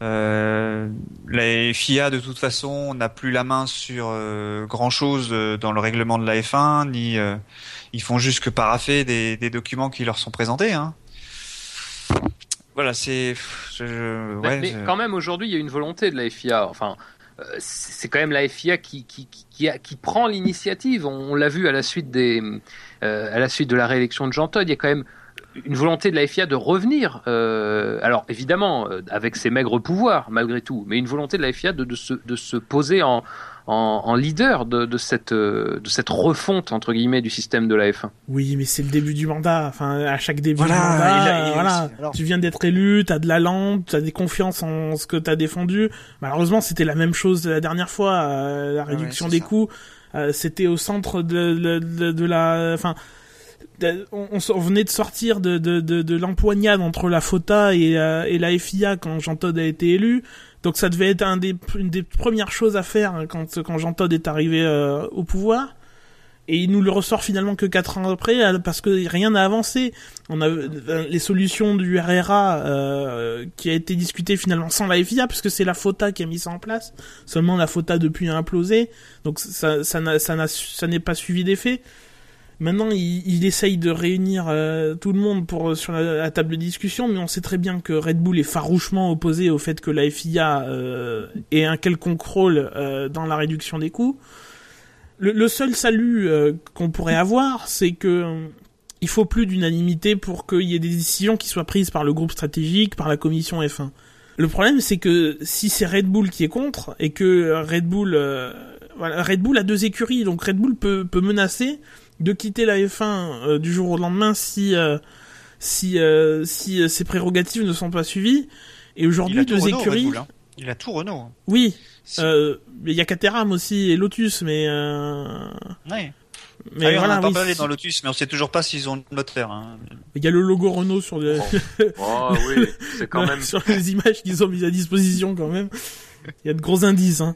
Euh, la FIA de toute façon n'a plus la main sur euh, grand chose dans le règlement de la F1 ni euh, ils font juste que paraffer des, des documents qui leur sont présentés. Hein. Voilà, c'est Mais- quand même, aujourd'hui, il y a une volonté de la FIA. Enfin, euh, c'est quand même la FIA qui, qui, qui, prend l'initiative. On, on l'a vu à la suite des, euh, à la suite de la réélection de Jean Todt. Il y a quand même une volonté de la FIA de revenir. euh, alors évidemment, euh, avec ses maigres pouvoirs, malgré tout, mais une volonté de la FIA de, de, se, de se poser en, en, en leader de, de cette, euh, de cette refonte entre guillemets du système de la F1. Oui, mais c'est le début du mandat. Enfin, à chaque début Voilà, du mandat, il a- il- voilà. alors- Tu viens d'être élu, t'as de la lampe, t'as des confiances en ce que t'as défendu. Malheureusement, c'était la même chose la dernière fois. euh, la réduction des ça. coûts, euh, c'était au centre de, de, de, de la. Enfin, on, on s- on venait de sortir de, de, de, de l'empoignade entre la FOTA et, euh, et la FIA quand Jean Todt a été élu. Donc ça devait être un des, une des premières choses à faire hein, quand, quand Jean Todt est arrivé euh, au pouvoir. Et il nous le ressort finalement que quatre ans après euh, parce que rien n'a avancé. On a euh, les solutions du RRA euh, qui a été discuté finalement sans la FIA parce que c'est la FOTA qui a mis ça en place. Seulement la FOTA depuis a implosé, donc ça ça n'a ça ça n'est pas suivi d'effet. Maintenant, il, il essaye de réunir euh, tout le monde pour sur la, table de discussion, mais on sait très bien que Red Bull est farouchement opposé au fait que la FIA euh, ait un quelconque rôle euh, dans la réduction des coûts. Le, le seul salut euh, qu'on pourrait avoir, c'est que euh, il faut plus d'unanimité pour qu'il y ait des décisions qui soient prises par le groupe stratégique, par la commission F1. Le problème, c'est que si c'est Red Bull qui est contre et que Red Bull, euh, voilà, Red Bull a deux écuries, donc Red Bull peut, peut menacer de quitter la F1 euh, du jour au lendemain si euh, si euh, si euh, ses prérogatives ne sont pas suivies. Et aujourd'hui, deux Renault, Red écuries. Bull, hein. Il a tout Renault. hein. Oui, Si- euh, mais il y a Caterham aussi et Lotus, mais euh, ouais. mais Ah on voilà, a pas oui, parlé dans Lotus, mais on sait toujours pas s'ils ont le moteur. Hein. il y a le logo Renault sur les Oh oui, c'est quand même. sur les images qu'ils ont mises à disposition quand même. Il y a de gros indices. Hein.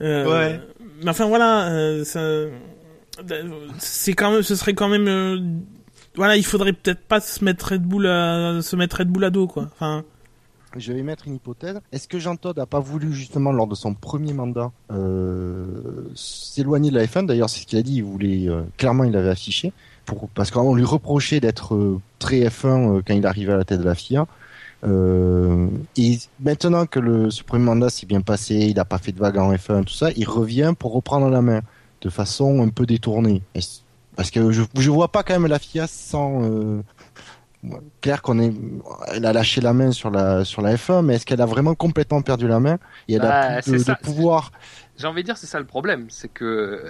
Euh, Ouais. Mais enfin voilà, euh, ça, c'est quand même, ce serait quand même, euh, voilà, il faudrait peut-être pas se mettre Red Bull à, se mettre Red Bull à dos quoi. Enfin, Je vais mettre une hypothèse. Est-ce que Jean Todt n'a pas voulu justement lors de son premier mandat euh, s'éloigner de la F1 D'ailleurs, c'est ce qu'il a dit. Il voulait euh, clairement, il l'avait affiché pour parce qu'on lui reprochait d'être euh, très F1 euh, quand il arrivait à la tête de la FIA. Euh, et maintenant que le ce premier mandat s'est bien passé, il n'a pas fait de vague en F1, tout ça, il revient pour reprendre la main de façon un peu détournée. Parce que je je vois pas quand même la FIA sans euh, clair qu'on est, elle a lâché la main sur la sur la F1, mais est-ce qu'elle a vraiment complètement perdu la main et elle Bah, a plus de, pouvoir J'ai envie de dire, c'est ça le problème, c'est que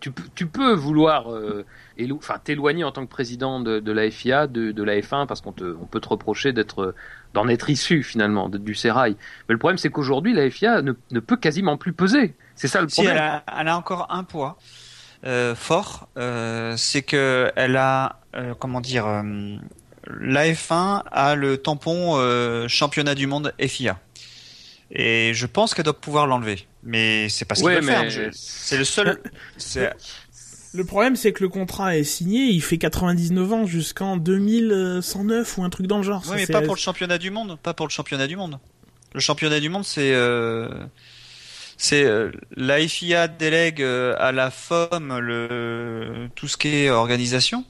tu, peux- tu peux vouloir euh, t'éloigner en tant que président de, de la FIA, de, de la F1, parce qu'on on peut te reprocher d'être, d'en être issu finalement de- du sérail. Mais le problème, c'est qu'aujourd'hui, la FIA ne, ne peut quasiment plus peser. C'est ça le Si problème. elle a, elle a encore un poids euh, fort, euh, c'est que elle a, euh, comment dire, euh, la F1 a le tampon euh, championnat du monde FIA. Et je pense qu'elle doit pouvoir l'enlever. Mais c'est pas ce Ouais, mais- faire. Je- C'est le seul. le problème c'est que le contrat est signé, il fait 99 ans jusqu'en 2109 ou un truc dans le genre. Oui, mais pas pour le championnat du monde. Pas pour le championnat du monde. Le championnat du monde, c'est euh, c'est euh, la FIA délègue euh, à la FOM le tout ce qui est organisation,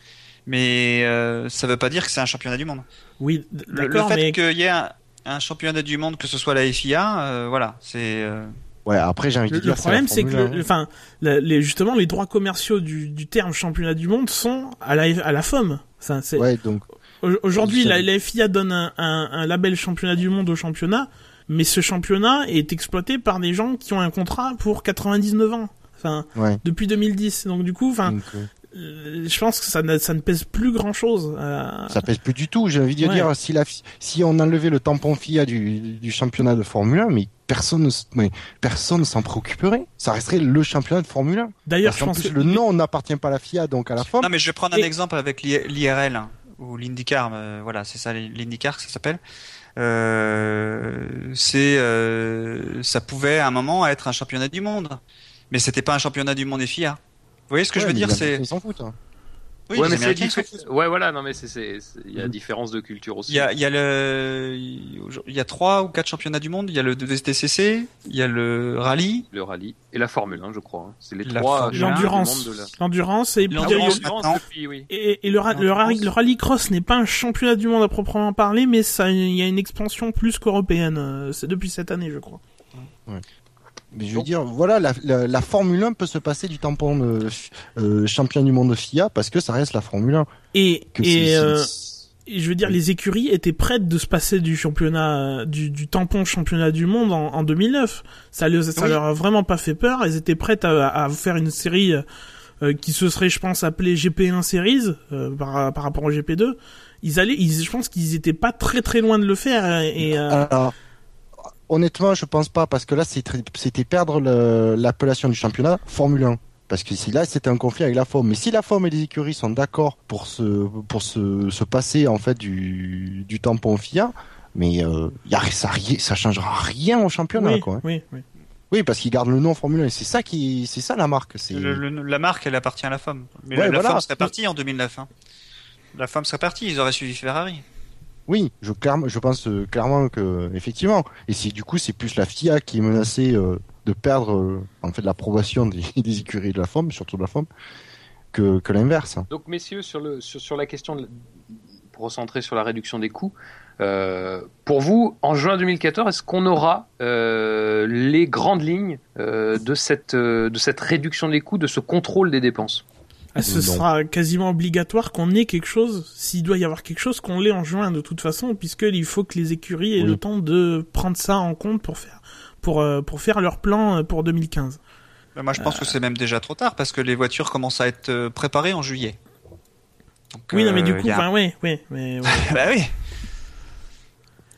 mais euh, ça veut pas dire que c'est un championnat du monde. Oui, Le, fait mais qu'il y ait un, un championnat du monde, que ce soit la FIA, euh, voilà, c'est euh, Ouais, après j'ai envie de Le, dire le problème, c'est que, le- enfin, les, justement, les droits commerciaux du, du terme championnat du monde sont à la, à la FOM. Ça, c'est- 1. Ouais, donc au- Aujourd'hui, la FIA donne un, un, un label championnat du monde au championnat, mais ce championnat est exploité par des gens qui ont un contrat pour 99 ans. Enfin, ouais. depuis 2010. Donc du coup, enfin, euh, euh, je pense que ça ne, ça ne pèse plus grand chose. Ça pèse plus du tout. J'ai envie de Ouais. dire, si, la, si on enlevait le tampon FIA du, du championnat de Formule 1, mais personne mais personne s'en préoccuperait. Ça resterait le championnat de Formule 1. D'ailleurs, je pense plus, que le nom n'appartient pas à la FIA, donc à la FOM. Non, mais je vais prendre un Et- exemple avec l'I- l'IRL hein, ou l'IndyCar. euh, voilà, c'est ça, l'IndyCar, ça s'appelle. Euh, c'est, euh, ça pouvait à un moment être un championnat du monde, mais c'était pas un championnat du monde FIA. Vous voyez ce que Ouais, je veux dire C'est Ils s'en foutent. hein. Oui, ouais, mais c'est diffé-. Ouais, voilà, non, mais c'est, il y a Mhm. différence de culture aussi. Il y a, il y a le, il y a trois ou quatre championnats du monde. Il y a le DTCC, il y a le rallye. Le rallye et la Formule 1, je crois. hein. C'est les La trois l'endurance, la- l'endurance et puis il y a- oui. Et, et le, ra- le, rallye, le rallycross n'est pas un championnat du monde à proprement parler, mais ça, il y a une expansion plus qu'européenne. euh, C'est depuis cette année, je crois. Mais je veux dire, voilà, la, la, la Formule 1 peut se passer du tampon de, euh, champion du monde FIA parce que ça reste la Formule 1. Et, Que et, euh, et je veux dire, Oui. les écuries étaient prêtes de se passer du championnat, du, du tampon championnat du monde en, en 2009. Ça, le- ça Oui. leur a vraiment pas fait peur. Elles étaient prêtes à, à faire une série euh, qui se serait, je pense, appelée GP1 Series euh, par, par rapport au GP2. Ils allaient, ils, je pense qu'ils étaient pas très très loin de le faire. Et euh, Alors, honnêtement, je pense pas parce que là, c'était perdre l'appellation du championnat Formule 1. Parce que si là, c'était un conflit avec la FOM. Mais si la FOM et les écuries sont d'accord pour se, pour se, se passer, en fait, du, du tampon FIA, mais, euh, y a, ça, ça changera rien au championnat, oui, quoi. hein. oui, oui. Oui, parce qu'ils gardent le nom Formule 1. et C'est ça qui, c'est ça la marque. C'est, la marque, elle appartient à la femme. Mais Ouais, la, la voilà. femme serait partie en 2009. Hein. La femme serait partie. Ils auraient suivi Ferrari. Oui, je, pense euh, clairement que effectivement. Et c'est du coup c'est plus la FIA qui est menacée euh, de perdre euh, en fait l'approbation des, écuries de la FOM, surtout de la FOM, que, l'inverse. Donc, messieurs, sur, la question, de, pour recentrer sur la réduction des coûts, pour vous, en juin 2014, est-ce qu'on aura les grandes lignes de cette réduction des coûts, de ce contrôle des dépenses? Ah, ce Non. sera quasiment obligatoire qu'on ait quelque chose, s'il doit y avoir quelque chose, qu'on l'ait en juin de toute façon, puisqu'il faut que les écuries aient Oui. le temps de prendre ça en compte pour faire, pour, euh, pour faire leur plan euh, pour 2015. Mais moi, je pense que c'est même déjà trop tard parce que les voitures commencent à être euh, préparées en juillet. Donc, Oui, non, mais du euh, coup, a- enfin, ouais, ouais, mais, ouais. bah oui.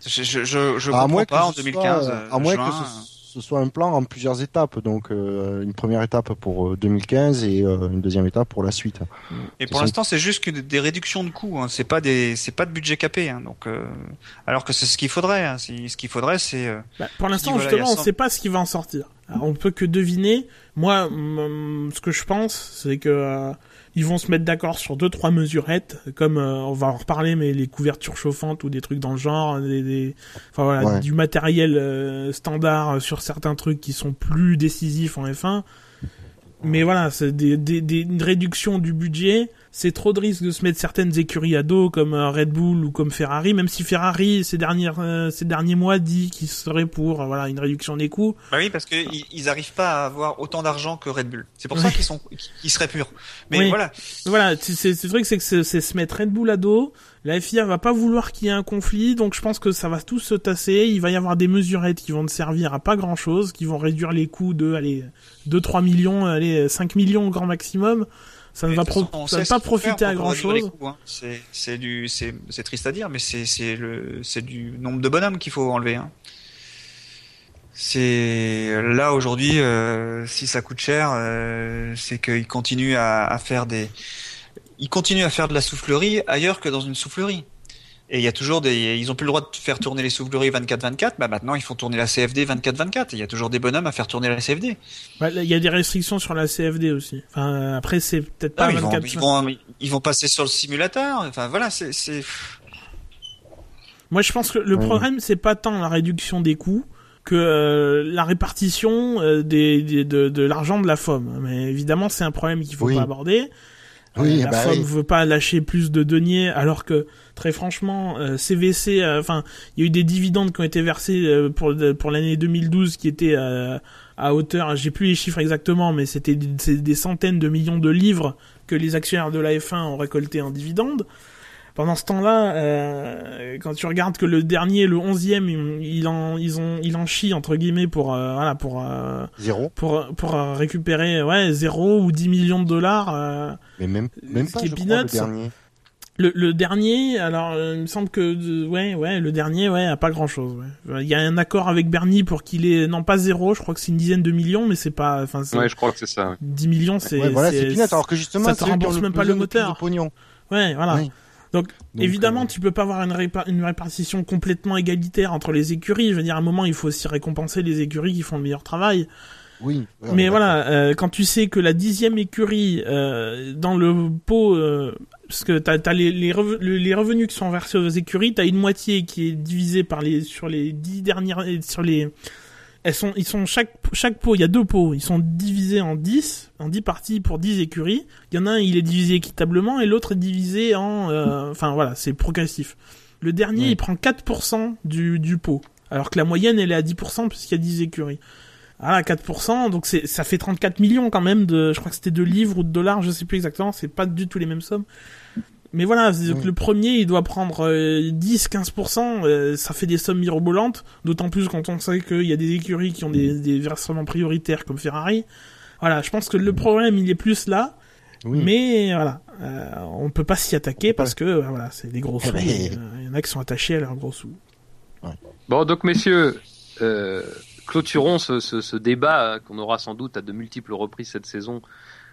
Je, je, je, je comprends pas en ce 2015. soit, euh, à moins juin, que ce, ce soit un plan en plusieurs étapes. Donc euh, une première étape pour euh, 2015 et euh, une deuxième étape pour la suite. Et pour l'instant, c'est juste que des réductions de coûts. Hein. C'est pas des, c'est pas de budget capé. Hein. Donc, euh, alors que c'est ce qu'il faudrait. Hein. Ce qu'il faudrait, c'est euh, Bah, pour l'instant, voilà, justement, on ça. sait pas ce qui va en sortir. Alors, on peut que deviner. Moi, ce que je pense, c'est que euh, ils vont se mettre d'accord sur deux trois mesurettes, comme euh, on va en reparler, mais les couvertures chauffantes ou des trucs dans le genre, des, des- enfin voilà, Ouais. du matériel euh, standard euh, sur certains trucs qui sont plus décisifs en F1. Mais voilà, c'est des, des, des, une réduction du budget. C'est trop de risque de se mettre certaines écuries à dos comme euh, Red Bull ou comme Ferrari, même si Ferrari ces dernières euh, ces derniers mois dit qu'il serait pour euh, voilà une réduction des coûts. Bah oui, parce qu'ils ils arrivent pas à avoir autant d'argent que Red Bull. C'est pour ça qu'ils sont, qu'ils seraient purs. Mais Oui. voilà. Voilà, c'est vrai que c'est que c'est se mettre Red Bull à dos. La FIA va pas vouloir qu'il y ait un conflit, donc je pense que ça va tout se tasser. Il va y avoir des mesurettes qui vont ne servir à pas grand chose, qui vont réduire les coûts de allez 2-3 millions, allez 5 millions au grand maximum. Ça ne va, façon, ça pas profiter à grand chose. hein. C'est, du, c'est, triste à dire, mais c'est, c'est le, c'est du nombre de bonhommes qu'il faut enlever. Hein. C'est là aujourd'hui, euh, si ça coûte cher, euh, c'est qu'ils continuent à, à faire des, ils continuent à faire de la soufflerie ailleurs que dans une soufflerie. Et il y a toujours des, ils ont plus le droit de faire tourner les souffleries 24-24. Bah maintenant ils font tourner la CFD 24-24. Et il y a toujours des bonhommes à faire tourner la CFD. Ouais, Il y a des restrictions sur la CFD aussi. Enfin, après c'est peut-être Ah, pas ils, vont, 24. ils, vont, ils vont passer sur le simulateur. Enfin voilà, c'est, c'est... Moi, je pense que le Ouais. problème, c'est pas tant la réduction des coûts que euh, la répartition euh, des, des- de, de l'argent de la FOM. Mais évidemment, c'est un problème qu'il faut Oui. pas aborder. Oui, Euh, la bah FOM oui. veut pas lâcher plus de deniers, alors que très franchement, euh, CVC, euh, enfin, il y a eu des dividendes qui ont été versés euh, pour pour l'année 2012 qui étaient euh, à hauteur, j'ai plus les chiffres exactement, mais c'était des, des centaines de millions de livres que les actionnaires de la F1 ont récolté en dividendes. Pendant ce temps-là, euh, quand tu regardes que le dernier, le onzième, il, en, ils ont, il en chie entre guillemets pour, euh, voilà, pour, euh, Zéro. pour, pour récupérer, ouais, 0 ou 10 millions de dollars. euh, Mais même, même Ce pas, qui est je crois, le dernier. Le, le dernier, alors euh, il me semble que euh, ouais ouais le dernier ouais a pas grand chose. Il y a un accord avec Bernie pour qu'il ait non pas zéro, je crois que c'est une dizaine de millions, mais c'est pas enfin Ouais, je crois que c'est ça. ouais. 10 millions c'est Ouais, voilà, c'est peanuts. Alors que justement, ça te rembourse même pas le moteur. pognon. ouais voilà. Oui. Donc, Donc, évidemment euh, tu peux pas avoir une, répa- une répartition complètement égalitaire entre les écuries. Je veux dire à un moment il faut aussi récompenser les écuries qui font le meilleur travail. Oui. ouais, Mais voilà, euh, quand tu sais que la dixième écurie euh, dans le pot, euh, parce que t'as as les, les, rev- les revenus qui sont versés aux écuries, t'as une moitié qui est divisée par les sur les dix dernières, sur les, elles sont ils sont chaque chaque pot, il y a deux pots, ils sont divisés en 10, en 10 parties pour 10 écuries. Il y en a un, il est divisé équitablement et l'autre est divisé en, euh, enfin voilà, c'est progressif. Le dernier, Ouais. il prend 4% du du pot, alors que la moyenne elle est à 10% puisqu'il y a 10 écuries. Voilà, 4%, donc c'est, ça fait 34 millions quand même de, je crois que c'était de livres ou de dollars, je sais plus exactement, c'est pas du tout les mêmes sommes. Mais voilà, Oui. le premier, il doit prendre euh, 10-15%, euh, ça fait des sommes mirobolantes, d'autant plus quand on sait qu'il y a des écuries qui ont des, des versements prioritaires comme Ferrari. Voilà, je pense que le problème, il est plus là, Oui. mais voilà, euh, on peut pas s'y attaquer parce que, euh, voilà, c'est des gros sous, euh, il y en a qui sont attachés à leurs gros sous. Bon, donc messieurs, euh, clôturons ce, ce, ce débat euh, qu'on aura sans doute à de multiples reprises cette saison,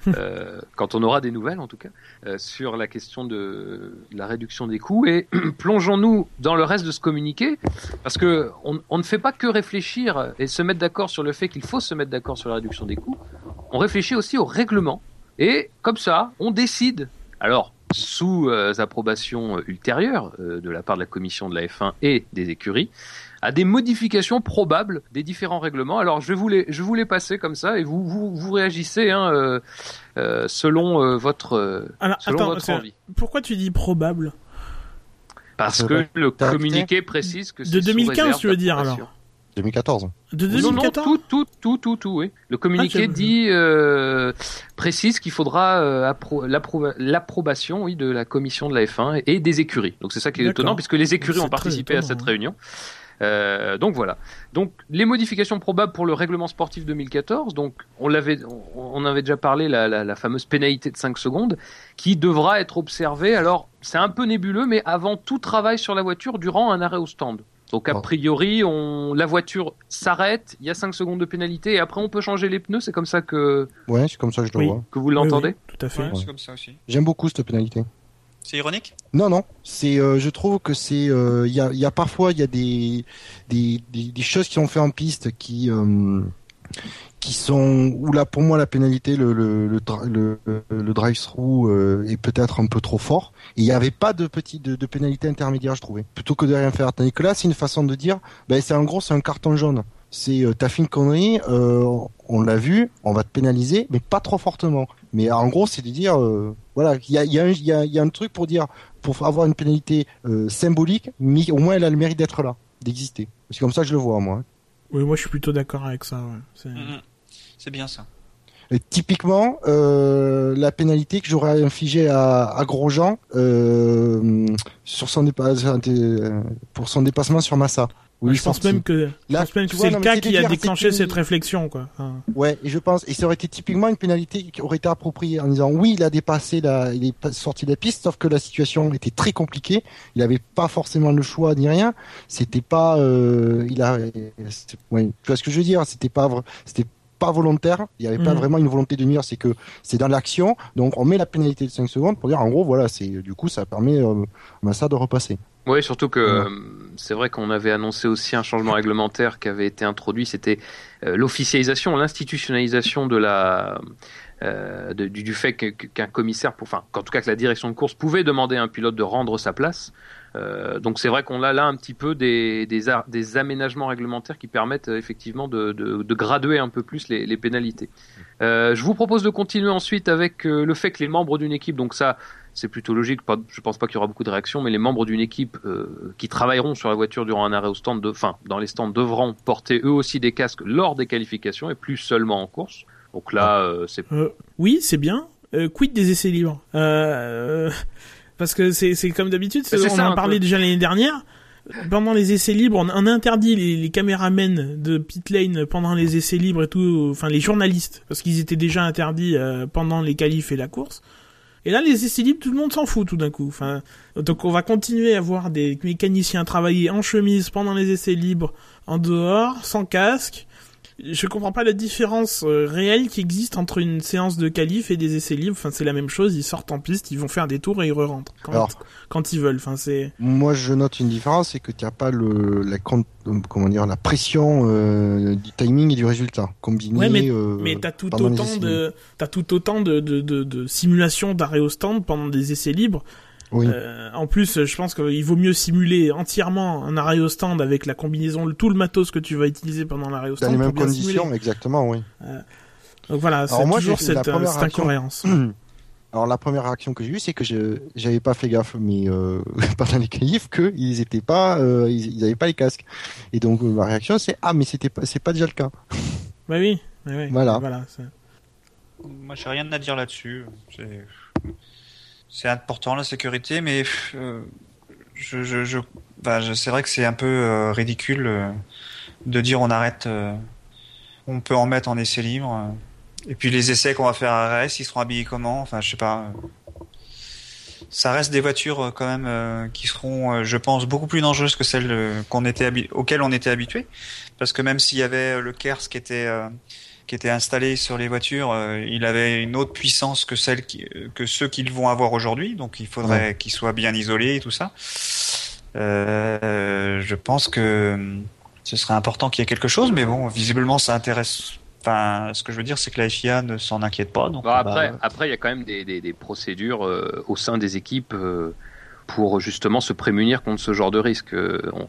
euh, quand on aura des nouvelles en tout cas, euh, sur la question de la réduction des coûts. Et plongeons-nous dans le reste de ce communiqué, parce que on, ne fait pas que réfléchir et se mettre d'accord sur le fait qu'il faut se mettre d'accord sur la réduction des coûts, on réfléchit aussi au règlement. Et comme ça, on décide. Alors, sous euh, approbation ultérieure de la part de la commission de la F1 et des écuries, à des modifications probables des différents règlements. Alors, je les, je les passer comme ça et vous, vous, vous réagissez hein, euh, euh, selon euh, votre, Alors, selon attends, votre envie. pourquoi tu dis probable? Parce que le communiqué précise que De c'est sous 2015, réserve tu veux dire, alors 2014. De Non, non, 2014 tout, tout, tout, tout, tout, oui. Le communiqué Ah, dit, euh, précise qu'il faudra euh, appro- l'appro- l'approbation, oui, de la commission de la F1 et des écuries. Donc c'est ça qui est étonnant, puisque les écuries ont participé à cette étonnant, réunion. Euh, donc voilà. Donc les modifications probables pour le règlement sportif 2014. Donc on l'avait, on, on avait déjà parlé la, la, la fameuse pénalité de 5 secondes qui devra être observée. Alors c'est un peu nébuleux, mais avant tout travail sur la voiture durant un arrêt au stand. Donc a priori, on, la voiture s'arrête, il y a 5 secondes de pénalité et après on peut changer les pneus. C'est comme ça que, Ouais, c'est comme ça que je le Oui. vois. que vous l'entendez? Oui, oui, tout à fait. Ouais, c'est comme ça aussi. J'aime beaucoup cette pénalité. C'est ironique? Non, non. C'est, euh, je trouve que c'est, euh, il y a, y a parfois, il y a des, des, des, choses qui sont faites en piste qui, euh, qui sont, où là, pour moi, la pénalité, le, le, le, drive-through euh, est peut-être un peu trop fort. Il n'y avait pas de petit, de, de pénalité intermédiaire, je trouvais. Plutôt que de rien faire. Tandis que là, c'est une façon de dire, ben, c'est en gros, c'est un carton jaune. C'est, euh, t'as fait une connerie, euh, on l'a vu, on va te pénaliser, mais pas trop fortement. Mais en gros, c'est de dire, euh, voilà, il y a, il y, a un- il y, a, il y a un truc pour dire, pour avoir une pénalité euh, symbolique, mais au moins elle a le mérite d'être là, d'exister. C'est comme ça que je le vois, moi. Oui, moi je suis plutôt d'accord avec ça. Ouais. C'est- Mhm. C'est bien ça. Et typiquement, euh, la pénalité que j'aurais infligée à, à Grosjean euh, sur son dépa- pour son dépassement sur Massa. Où il je pense même que, je Là, pense même tu que vois, c'est le cas qui a déclenché cette réflexion, quoi. Enfin, Ouais, et je pense, et ça aurait été typiquement une pénalité qui aurait été appropriée en disant oui, il a dépassé la, il est sorti de la piste, sauf que la situation était très compliquée. Il avait pas forcément le choix ni rien. C'était pas, euh, il a, ouais, tu vois ce que je veux dire? C'était pas, c'était pas volontaire. Il y avait pas Mhm. vraiment une volonté de nuire. C'est que c'est dans l'action. Donc on met la pénalité de 5 secondes pour dire en gros voilà, c'est du coup ça permet euh, à ça de repasser. Oui, surtout que Ouais. euh, c'est vrai qu'on avait annoncé aussi un changement réglementaire qui avait été introduit, c'était euh, l'officialisation, l'institutionnalisation de la euh, de- du, du fait qu'un commissaire, pour- enfin qu'en tout cas que la direction de course pouvait demander à un pilote de rendre sa place. Euh, donc c'est vrai qu'on a là un petit peu des, des, aménagements réglementaires qui permettent euh, effectivement de, de, de graduer un peu plus les, les pénalités. Je vous propose de continuer ensuite avec le fait que les membres d'une équipe, donc ça c'est plutôt logique. Pas, je pense pas qu'il y aura beaucoup de réactions, mais les membres d'une équipe euh, qui travailleront sur la voiture durant un arrêt au stand, de, enfin, dans les stands, devront porter eux aussi des casques lors des qualifications et plus seulement en course. Donc là, euh, c'est euh, oui, c'est bien. Quid des essais libres? Parce que c'est comme d'habitude, on ça, en parlait déjà l'année dernière. Pendant les essais libres, on, interdit les, les caméramens de pit lane pendant les essais libres et tout, enfin les journalistes, parce qu'ils étaient déjà interdits euh, pendant les qualifs et la course. Et là, les essais libres, tout le monde s'en fout tout d'un coup. Enfin, donc on va continuer à voir des mécaniciens travailler en chemise pendant les essais libres, en dehors, sans casque. Je comprends pas la différence euh, réelle qui existe entre une séance de qualif et des essais libres. Enfin, c'est la même chose. Ils sortent en piste, ils vont faire des tours et ils re-rentrent quand, Alors- quand ils veulent. Enfin, c'est Moi, je note une différence, c'est que tu n'as pas le, la, comment dire, la pression euh, du timing et du résultat combiné. Ouais, euh, mais t'as tout autant de t'as tout autant de de de, de simulations d'arrêt au stand pendant des essais libres. Oui. Euh, en plus, je pense qu'il vaut mieux simuler entièrement un arrêt au stand avec la combinaison, le- tout le matos que tu vas utiliser pendant l'arrêt au dans stand les pour mêmes conditions, simuler. exactement, oui. Donc voilà, c'est toujours cette, euh, première cette réaction. incohérence. Alors la première réaction que j'ai eue, c'est que je j'avais pas fait gaffe, mais euh, pendant les qualifs, que ils étaient pas, euh, ils, ils avaient pas les casques. Et donc euh, ma réaction, c'est ah mais c'était pas, c'est pas déjà le cas. Bah oui, ouais, ouais, Voilà. voilà c'est- Moi, j'ai rien à dire là-dessus. C'est- important la sécurité, mais euh, je, je, je, bah, je- c'est vrai que c'est un peu euh, ridicule euh, de dire on arrête. euh, on peut en mettre en essai libre. euh, et puis les essais qu'on va faire à RS, ils seront habillés comment? Enfin, je sais pas. euh, Ça reste des voitures quand même qui seront, je pense, beaucoup plus dangereuses que celles qu'on était auxquelles on était habitué. Parce que même s'il y avait le KERS qui était qui était installé sur les voitures, euh, il avait une autre puissance que celle qui, euh, que ceux qu'ils vont avoir aujourd'hui. Donc il faudrait qu'ils soient bien isolés et tout ça. Euh, je pense que euh, ce serait important qu'il y ait quelque chose, mais bon, visiblement ça intéresse. Enfin, ce que je veux dire, c'est que la FIA ne s'en inquiète pas. Donc Bon, va- après, après, il y a quand même des, des, des procédures euh, au sein des équipes euh, pour justement se prémunir contre ce genre de risque. Euh, on,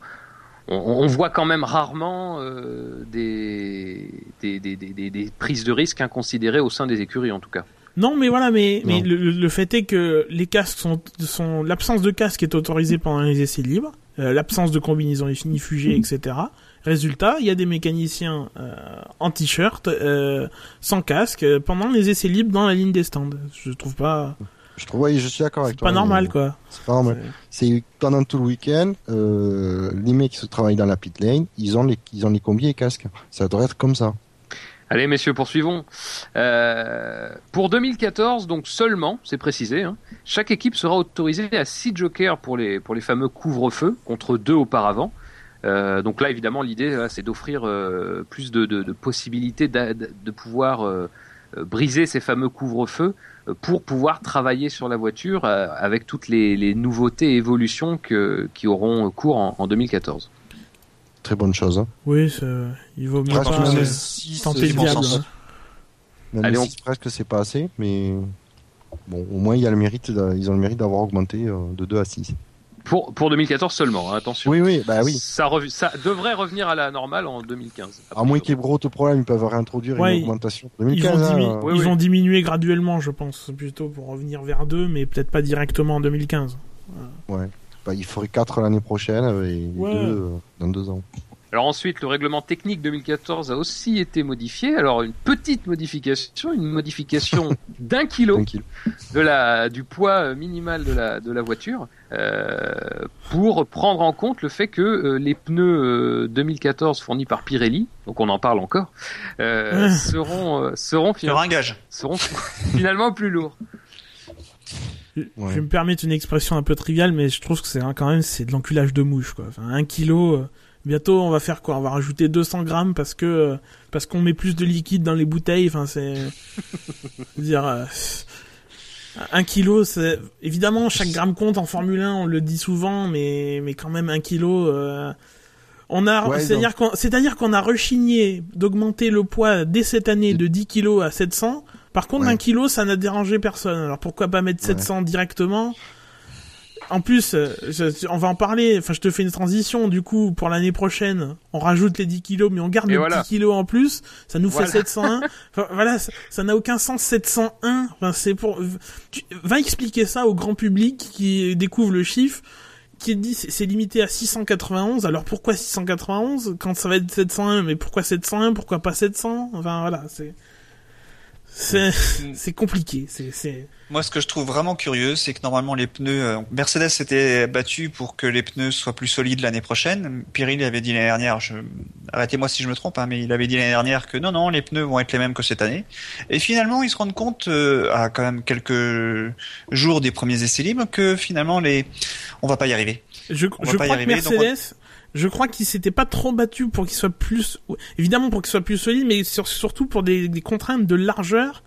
on, on voit quand même rarement euh, des, des, des, des, des- des prises de risque inconsidérées au sein des écuries, en tout cas. Non, mais voilà, mais, mais le, le fait est que les casques sont, sont l'absence de casque est autorisée pendant les essais libres, euh, l'absence de combinaison ignifugée, etc. Résultat, il y a des mécaniciens euh, en t-shirt, euh, sans casque, pendant les essais libres dans la ligne des stands. Je trouve pas, Je trouve, oui, je suis d'accord avec c'est toi. pas normal, quoi. C'est pas normal. C'est pendant tout le week-end, euh, les mecs qui se travaillent dans la pit lane, ils ont les, ils ont les combis et casques. Ça devrait être comme ça. Allez, messieurs, poursuivons. Euh, pour 2014, donc seulement, c'est précisé, hein, chaque équipe sera autorisée à 6 jokers pour les, pour les fameux couvre-feu, contre deux auparavant. Euh, donc là, évidemment, l'idée, c'est d'offrir euh, plus de, de, de possibilités de pouvoir briser ces fameux couvre-feux euh, pour pouvoir travailler sur la voiture euh, avec toutes les, les nouveautés et évolutions que, qui auront cours en, en 2014. Très bonne chose. Hein. Oui, il vaut mieux Presque pas euh, six, tenter le diable. hein. Même Allez, on- six, presque c'est pas assez, mais bon, au moins il y a le mérite, ils ont le mérite d'avoir augmenté euh, de 2 à 6. Pour, pour 2014 seulement, hein, attention. Oui, oui, bah oui. Ça, rev- ça devrait revenir à la normale en 2015. À moins qu'il y ait gros problème, ils peuvent réintroduire Ouais, une augmentation. Ils 2015, vont, dimi- hein, Oui, ils oui. vont diminuer graduellement, je pense, plutôt pour revenir vers 2, mais peut-être pas directement en 2015. bah, il faudrait 4 l'année prochaine euh, et 2 Ouais. dans 2 ans. Alors ensuite, le règlement technique 2014 a aussi été modifié. Alors une petite modification, une modification d'un kilo de la du poids euh, minimal de la de la voiture euh, pour prendre en compte le fait que euh, les pneus euh, 2014 fournis par Pirelli, donc on en parle encore, euh, Ah. seront euh, seront, gage. seront finalement plus lourds. Je- Ouais. Je vais me permettre une expression un peu triviale, mais je trouve que c'est un- quand même c'est de l'enculage de mouche quoi. Enfin, un kilo. Bientôt, on va faire quoi? On va rajouter 200 grammes parce que euh, parce qu'on met plus de liquide dans les bouteilles. Enfin, c'est dire euh, un kilo. C'est évidemment chaque gramme compte en Formule 1. On le dit souvent, mais mais quand même un kilo. euh, on a, Ouais, c'est-à-dire qu'on, c'est-à-dire qu'on a rechigné d'augmenter le poids dès cette année de 10 kilos à 700. Par contre, Ouais. un kilo, ça n'a dérangé personne. Alors pourquoi pas mettre Ouais. 700 directement? En plus, euh, je- on va en parler. Enfin, je te fais une transition. Du coup, pour l'année prochaine, on rajoute les 10 kilos, mais on garde Et le voilà. petit kilo en plus. Ça nous Voilà. fait 701. Enfin, voilà, ça- n'a aucun sens 701. Enfin, c'est pour. Tu... Va expliquer ça au grand public qui découvre le chiffre qui dit c'est limité à 691. Alors pourquoi 691 quand ça va être 701 Mais pourquoi 701 Pourquoi pas 700 Enfin voilà, c'est C'est c'est compliqué. C'est Moi, ce que je trouve vraiment curieux, c'est que normalement les pneus, euh, Mercedes s'était battu pour que les pneus soient plus solides l'année prochaine. Pirelli avait dit l'année dernière, je... arrêtez-moi si je me trompe, hein, mais il avait dit l'année dernière que non, non, les pneus vont être les mêmes que cette année. Et finalement, ils se rendent compte, euh, à quand même quelques jours des premiers essais libres, que finalement les, on va pas y arriver. Je, On va je pas y crois que arriver, donc Mercedes, je crois qu'il s'était pas trop battu pour qu'il soit plus, évidemment pour qu'il soit plus solide, mais sur- surtout pour des, des contraintes de largeur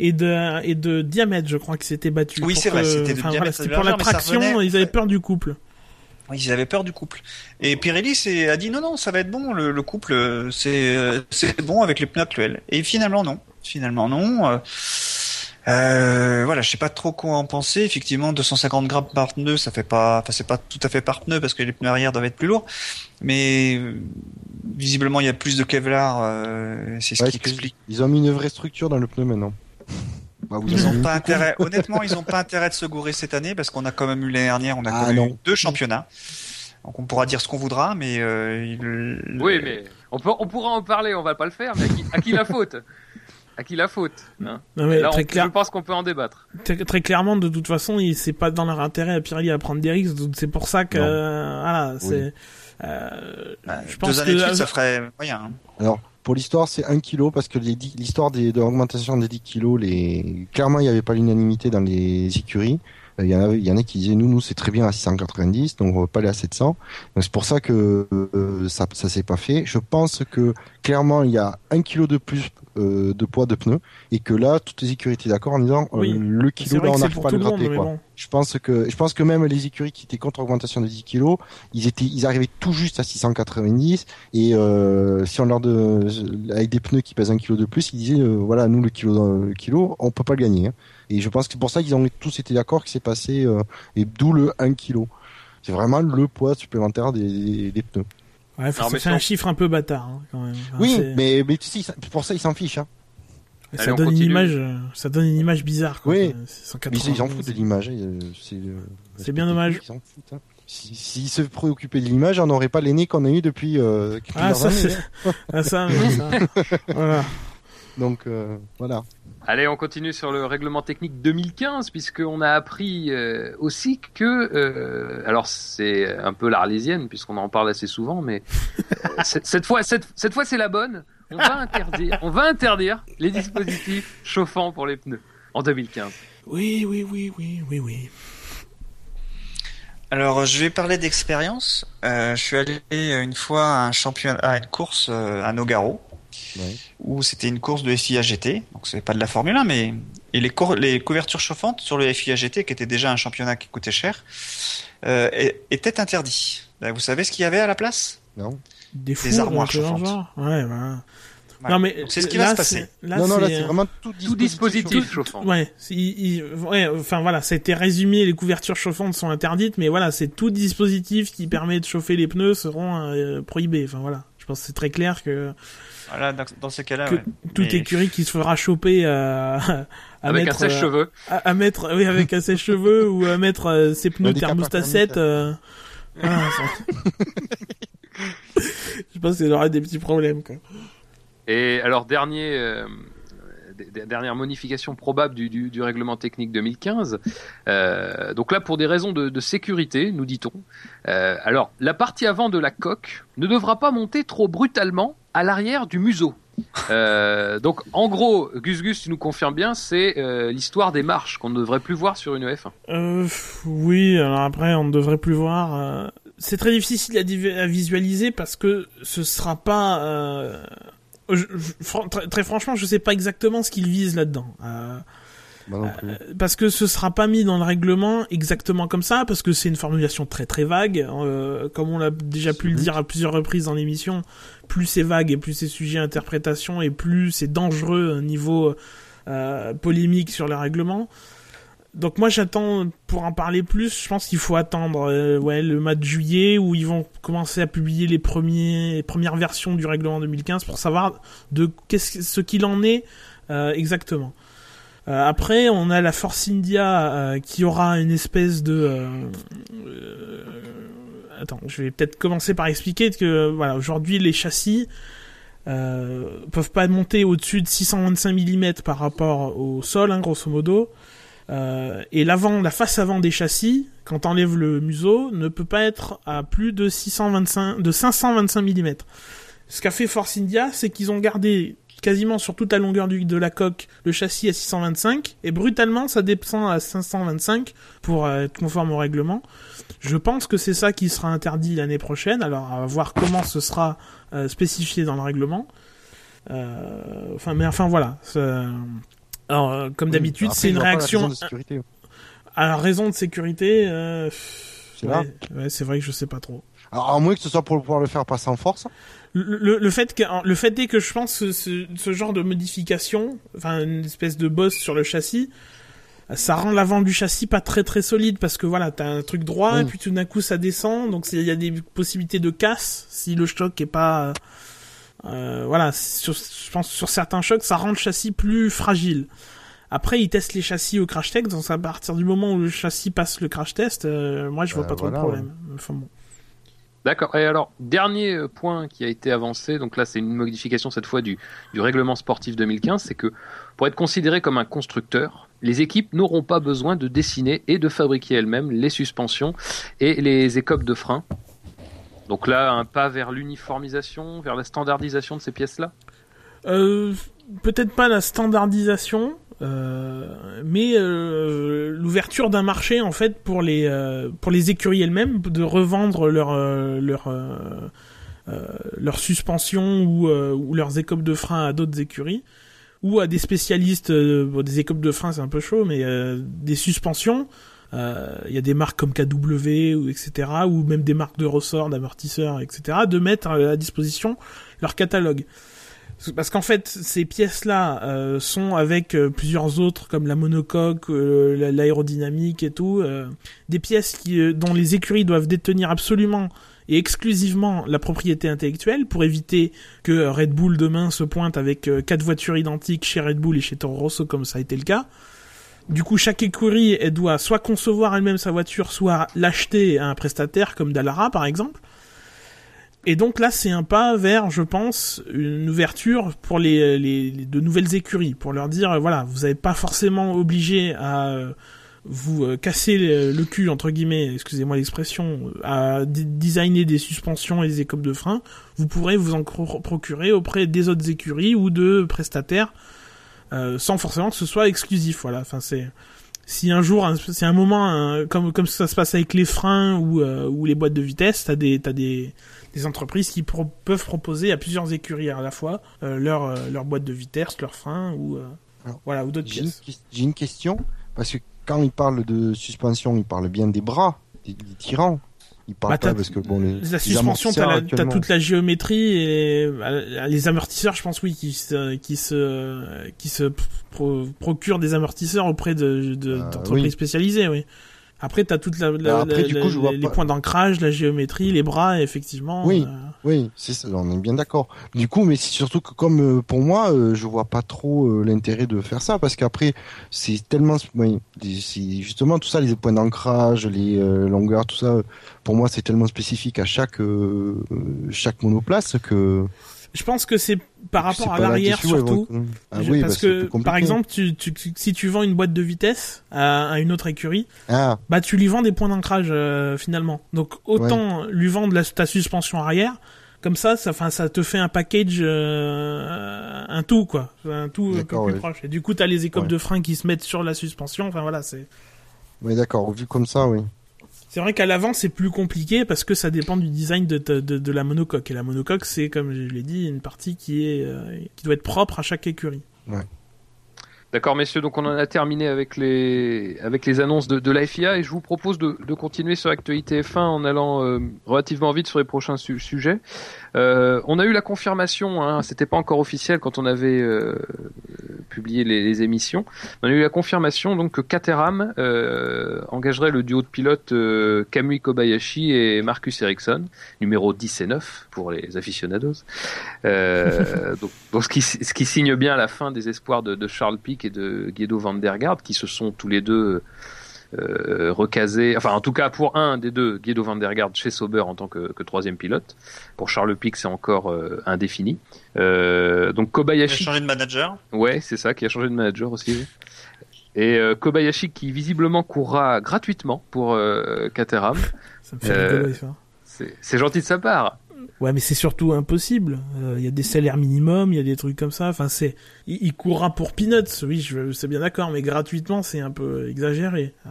et de et de diamètre. Je crois qu'il s'était battu. Oui, c'est vrai, c'était de voilà, c'était pour la largeur, mais ça traction. revenait- Ils avaient peur du couple. Oui, ils avaient peur du couple. Et Pirelli c'est, a dit non, non, ça va être bon, le, le couple, c'est, euh, c'est bon avec les pneus actuels. Et finalement, non. Finalement, non. Euh, euh, voilà, je sais pas trop quoi en penser. Effectivement, 250 grammes par pneu, ça fait pas, enfin, c'est pas tout à fait par pneu parce que les pneus arrière doivent être plus lourds. Mais euh, visiblement, il y a plus de Kevlar. euh, c'est ce Ouais, qui explique. Ils ont mis une vraie structure dans le pneu maintenant. Bah, vous Ils pas intérêt. Honnêtement, ils ont pas intérêt de se gourer cette année parce qu'on a quand même eu l'année dernière, on a Ah, quand même eu non. deux championnats. Donc on pourra dire ce qu'on voudra, mais euh, il- Oui, mais on, peut, on pourra en parler, on va pas le faire, mais à qui, à qui la faute? À qui la faute hein? Non, mais Là, on- très, clair, je pense qu'on peut en débattre. très, très clairement, de toute façon, c'est pas dans leur intérêt à Pirelli à prendre des risques. C'est pour ça que, Non. euh, voilà, c'est. euh, Bah, je pense deux années de que suite, ça ferait moyen. hein. Alors, pour l'histoire, c'est 1 kg parce que l'histoire de l'augmentation des 10 kg, les... clairement, il n'y avait pas l'unanimité dans les écuries. Il y, en avait, il y en a qui disaient, nous, nous, c'est très bien à 690, donc on va pas aller à 700. Donc c'est pour ça que euh, ça, ça s'est pas fait. Je pense que, clairement, il y a 1 kg de plus euh, de poids de pneus et que là, toutes les écuries étaient d'accord en disant, euh, Oui. le kilo, là, on n'arrive pas à le gratter, quoi. bon. Je pense que je pense que même les écuries qui étaient contre l'augmentation de 10 kilos, ils étaient ils arrivaient tout juste à 690 et euh, si on leur de avec des pneus qui pèsent un kilo de plus, ils disaient euh, voilà nous le kilo le kilo on peut pas le gagner. hein. Et je pense que c'est pour ça qu'ils ont tous été d'accord que c'est passé euh, et d'où le 1 kilo. C'est vraiment le poids supplémentaire des, des pneus. Ouais, c'est un chiffre un peu bâtard, hein, quand même. Enfin, oui, mais mais tu sais, pour ça ils s'en fichent. Hein. ça Allez, on donne une continue. image, euh, ça donne une image bizarre. Quoi. Oui. C'est Mais ils 180. s'en foutent de l'image. hein, euh, C'est euh, C'est bien dommage. Ils s'en foutent. hein. Si- S'ils se préoccupaient de l'image, on n'aurait pas l'aîné qu'on a eu depuis euh, Ah, plusieurs ça, années, c'est, hein. ah, ça, mais ça. voilà. Donc euh, voilà. Allez, on continue sur le règlement technique 2015, puisqu'on a appris euh, aussi que, euh, alors c'est un peu l'arlésienne, puisqu'on en parle assez souvent, mais cette, cette fois, cette, cette fois c'est la bonne. On va interdire, on va interdire les dispositifs chauffants pour les pneus en 2015. Oui, oui, oui, oui, oui, oui. Alors, je vais parler d'expérience. Euh, je suis allé une fois à un championnat, à une course à Nogaro, Ouais. où c'était une course de FIA GT. Donc, c'est pas de la Formule 1, mais et les, couvertures chauffantes sur le FIA GT, qui était déjà un championnat qui coûtait cher, euh, étaient interdits. Là, vous savez ce qu'il y avait à la place? Non. Des fours, armoires chauffantes. genre. Ouais. Voilà. Non, mais c'est ce qui là, va se passer. Là, non, non, là c'est- c'est vraiment tout Tout dispositif chauffant. Ouais, c'est- il- il- ouais, enfin voilà, ça a été résumé, les couvertures chauffantes sont interdites, mais voilà, c'est tout dispositif qui permet de chauffer les pneus seront euh, prohibés. Enfin voilà, je pense que c'est très clair que Voilà, dans, dans ces cas-là, Que- ouais. toute Mais- écurie qui se fera choper euh, à Avec mettre, un sèche-cheveux. euh, à, à mettre, oui, avec un sèche-cheveux ou à mettre euh, ses pneus thermostat par 7. euh, voilà, ça- je pense qu'il aurait des petits problèmes. Quoi. Et alors, dernier, euh, dernière modification probable du, du, du règlement technique 2015. Euh, donc là, pour des raisons de, de sécurité, nous dit-on. Euh, alors, la partie avant de la coque ne devra pas monter trop brutalement à l'arrière du museau. Euh, donc, en gros, Gus Gus, tu nous confirmes bien, c'est euh, l'histoire des marches qu'on ne devrait plus voir sur une F1. Euh, oui, alors après, on ne devrait plus voir. euh, C'est très difficile à, visualiser parce que ce sera pas. euh, je- je- fran- très, très franchement, je sais pas exactement ce qu'ils visent là-dedans. Euh, Bah parce que ce sera pas mis dans le règlement exactement comme ça, parce que c'est une formulation très très vague. euh, comme on l'a déjà pu le dire à plusieurs reprises dans l'émission, plus c'est vague et plus c'est sujet à interprétation et plus c'est dangereux au niveau euh, polémique sur le règlement. Donc moi j'attends pour en parler plus. Je pense qu'il faut attendre euh, ouais le mois de juillet où ils vont commencer à publier les premiers les premières versions du règlement 2015 pour savoir de qu'est-ce ce qu'il en est euh, exactement. Après, on a la Force India qui aura une espèce de. Attends, je vais peut-être commencer par expliquer que voilà, aujourd'hui les châssis euh, peuvent pas monter au-dessus de 625 mm par rapport au sol, hein, grosso modo. Euh, et l'avant, la face avant des châssis, quand t'enlèves le museau, ne peut pas être à plus de 625, de 525 mm. Ce qu'a fait Force India, c'est qu'ils ont gardé quasiment sur toute la longueur du, de la coque le châssis à 625 et brutalement ça descend à 525 pour euh, être conforme au règlement. Je pense que c'est ça qui sera interdit l'année prochaine. Alors à voir comment ce sera euh, spécifié dans le règlement. Euh, enfin, mais enfin voilà. Alors euh, comme Oui, d'habitude, c'est une réaction raison à la raison de sécurité. C'est là. ouais, ouais, c'est vrai que je sais pas trop. Alors, à moins que ce soit pour pouvoir le faire passer en force. Le, le, le fait que le fait est que je pense que ce, ce genre de modification, enfin une espèce de bosse sur le châssis, ça rend l'avant du châssis pas très très solide parce que voilà, t'as un truc droit et puis tout d'un coup ça descend, donc il y a des possibilités de casse si le choc est pas, euh, voilà, sur, je pense sur certains chocs ça rend le châssis plus fragile. Après, ils testent les châssis au crash test, donc à partir du moment où le châssis passe le crash test, euh, moi je vois Euh, pas trop voilà, de problème. Enfin bon. D'accord. Et alors, dernier euh, point qui a été avancé, donc là c'est une modification cette fois du, règlement sportif 2015, c'est que pour être considéré comme un constructeur, les équipes n'auront pas besoin de dessiner et de fabriquer elles-mêmes les suspensions et les écopes de frein. Donc là, un pas vers l'uniformisation, vers la standardisation de ces pièces-là? Euh, peut-être pas la standardisation, euh, mais euh, l'ouverture d'un marché en fait pour les euh, pour les écuries elles-mêmes de revendre leur euh, leur euh, leur suspension ou ou leurs écopes de frein à d'autres écuries ou à des spécialistes bon, des écopes de frein c'est un peu chaud mais des suspensions. Il y a des marques comme KW ou etc ou même des marques de ressorts d'amortisseurs etc de mettre à disposition leur catalogue parce qu'en fait, ces pièces-là euh, sont avec euh, plusieurs autres, comme la monocoque, euh, la- l'aérodynamique et tout, euh, des pièces qui, dont les écuries doivent détenir absolument et exclusivement la propriété intellectuelle pour éviter que Red Bull demain se pointe avec quatre voitures identiques chez Red Bull et chez Toro Rosso comme ça a été le cas. Du coup, chaque écurie, elle doit soit concevoir elle-même sa voiture, soit l'acheter à un prestataire comme Dallara par exemple. Et donc là, c'est un pas vers, je pense, une ouverture pour les, de nouvelles écuries, pour leur dire, euh, voilà, vous n'êtes pas forcément obligé à euh, vous euh, casser le, cul, entre guillemets, excusez-moi l'expression, à designer des suspensions et des écopes de frein. Vous pourrez vous en procurer auprès des autres écuries ou de prestataires, sans forcément que ce soit exclusif. Voilà, enfin c'est si un jour, c'est un moment, comme comme ça se passe avec les freins ou ou les boîtes de vitesse, t'as des t'as des des entreprises qui pro- peuvent proposer à plusieurs écuries à la fois euh, leur euh, leur boîte de vitesse, leurs freins ou euh, Alors, voilà ou d'autres pièces. j'ai une question, parce que quand il parle de suspension, il parle bien des bras, des, des tirants. Il parle Bah, pas parce que bon, les, La suspension, t'as, toute la géométrie et euh, les amortisseurs, je pense oui, qui se qui se qui se pro- procurent des amortisseurs auprès de, de Euh, d'entreprises oui. spécialisées, oui. Après, t'as toute la, la- Bah, après, la- du coup, la- je vois les pas- points d'ancrage, la géométrie, les bras, effectivement. Oui. euh, Oui, c'est ça, on est bien d'accord. Du coup, mais c'est surtout que comme euh, pour moi, euh, je vois pas trop l'intérêt de faire ça parce qu'après, c'est tellement, oui, justement tout ça, les points d'ancrage, les longueurs, tout ça. Pour moi, c'est tellement spécifique à chaque chaque monoplace que Je pense que c'est par rapport à l'arrière surtout. ouais. Ah oui, parce bah, que, par exemple, tu, tu, tu- si tu vends une boîte de vitesse à, à une autre écurie, Ah, bah tu lui vends des points d'ancrage euh, finalement. Donc autant lui vendre la, ta suspension arrière, comme ça, ça, ça te fait un package, euh, un tout quoi, un tout un peu D'accord, plus ouais. proche. Et du coup, t'as les écopes de frein qui se mettent sur la suspension. Enfin voilà, c'est. oui, d'accord. Vu comme ça, oui. C'est vrai qu'à l'avant c'est plus compliqué parce que ça dépend du design de, de, de, de la monocoque. Et la monocoque, c'est comme je l'ai dit, une partie qui est euh, qui doit être propre à chaque écurie. D'accord, messieurs, donc on en a terminé avec les, avec les annonces de, de la FIA et je vous propose de, de continuer sur l'actualité F1 en allant euh, relativement vite sur les prochains su- sujets. Euh, on a eu la confirmation, hein, c'était pas encore officiel quand on avait euh, publié les, les émissions, on a eu la confirmation donc que Caterham euh, engagerait le duo de pilotes euh, Kamui Kobayashi et Marcus Ericsson, numéro 10 et 9 pour les aficionados. Euh, donc, donc ce, qui, ce qui signe bien la fin des espoirs de, de Charles Pic et de Guido van der Garde, qui se sont tous les deux euh, recaser, enfin en tout cas pour un des deux, Guido van der Garde chez Sauber en tant que, que troisième pilote. Pour Charles Pic, c'est encore euh, indéfini. Euh, donc Il a Kobayashi, changé de manager. ouais, c'est ça, qui a changé de manager aussi. oui. Et euh, Kobayashi qui visiblement courra gratuitement pour euh, Caterham. Ça me fait Euh, rigoler, ça. C'est c'est gentil de sa part. Ouais, mais c'est surtout impossible. Euh, Il y a des salaires minimums, il y a des trucs comme ça. Enfin, c'est, il, il courra pour peanuts. Oui, je, c'est bien d'accord, mais gratuitement, c'est un peu exagéré. Euh,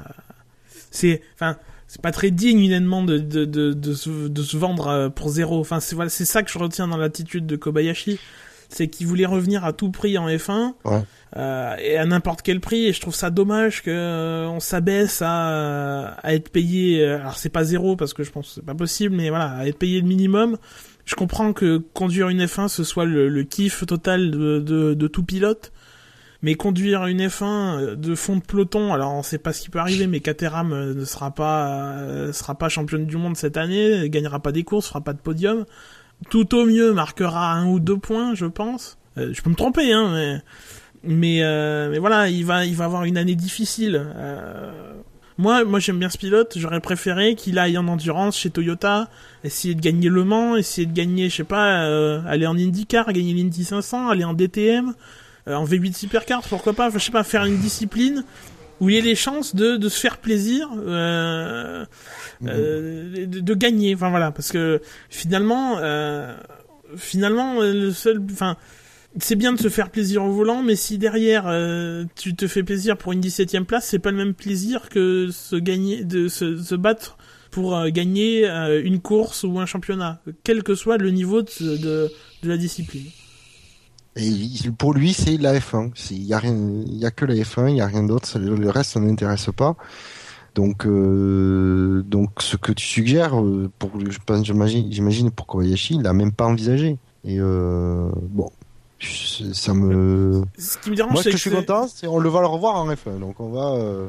c'est, enfin, c'est pas très digne humainement de de de de se, de se vendre euh, pour zéro. Enfin, c'est voilà, c'est ça que je retiens dans l'attitude de Kobayashi, c'est qu'il voulait revenir à tout prix en F1. Ouais. euh, et à n'importe quel prix et je trouve ça dommage que euh, on s'abaisse à, à être payé euh, alors c'est pas zéro parce que je pense que c'est pas possible mais voilà à être payé le minimum je comprends que conduire une F1 ce soit le, le kiff total de, de, de tout pilote mais conduire une F1 de fond de peloton alors on sait pas ce qui peut arriver mais Caterham euh, ne sera pas euh, sera pas championne du monde cette année gagnera pas des courses fera pas de podium tout au mieux marquera un ou deux points je pense. Euh, je peux me tromper hein mais mais euh, voilà, il va avoir une année difficile. Euh, moi moi j'aime bien ce pilote, j'aurais préféré qu'il aille en endurance chez Toyota, essayer de gagner Le Mans, essayer de gagner, je sais pas, aller en IndyCar, gagner l'Indy 500, aller en DTM, en V8 Supercars, pourquoi pas, je sais pas, faire une discipline où il y ait les chances de de se faire plaisir euh, euh, de, de gagner, enfin voilà, parce que finalement euh, finalement le seul enfin c'est bien de se faire plaisir au volant, mais si derrière euh, tu te fais plaisir pour une 17ème place, c'est pas le même plaisir que se gagner, de se, se battre pour euh, gagner euh, une course ou un championnat, quel que soit le niveau de, de, de la discipline. Et pour lui, c'est la F1. C'est- Il y a rien, il y a que la F1, il y a rien d'autre. Le reste, ça n'intéresse pas. Donc, euh, donc, ce que tu suggères, euh, pour, j'imagine, j'imagine pour Kobayashi, il l'a même pas envisagé. Et euh, bon, ça me. Ce qui me dérange, Moi, ce que je suis content, c'est on le va le revoir en F1. Donc, on va. Euh,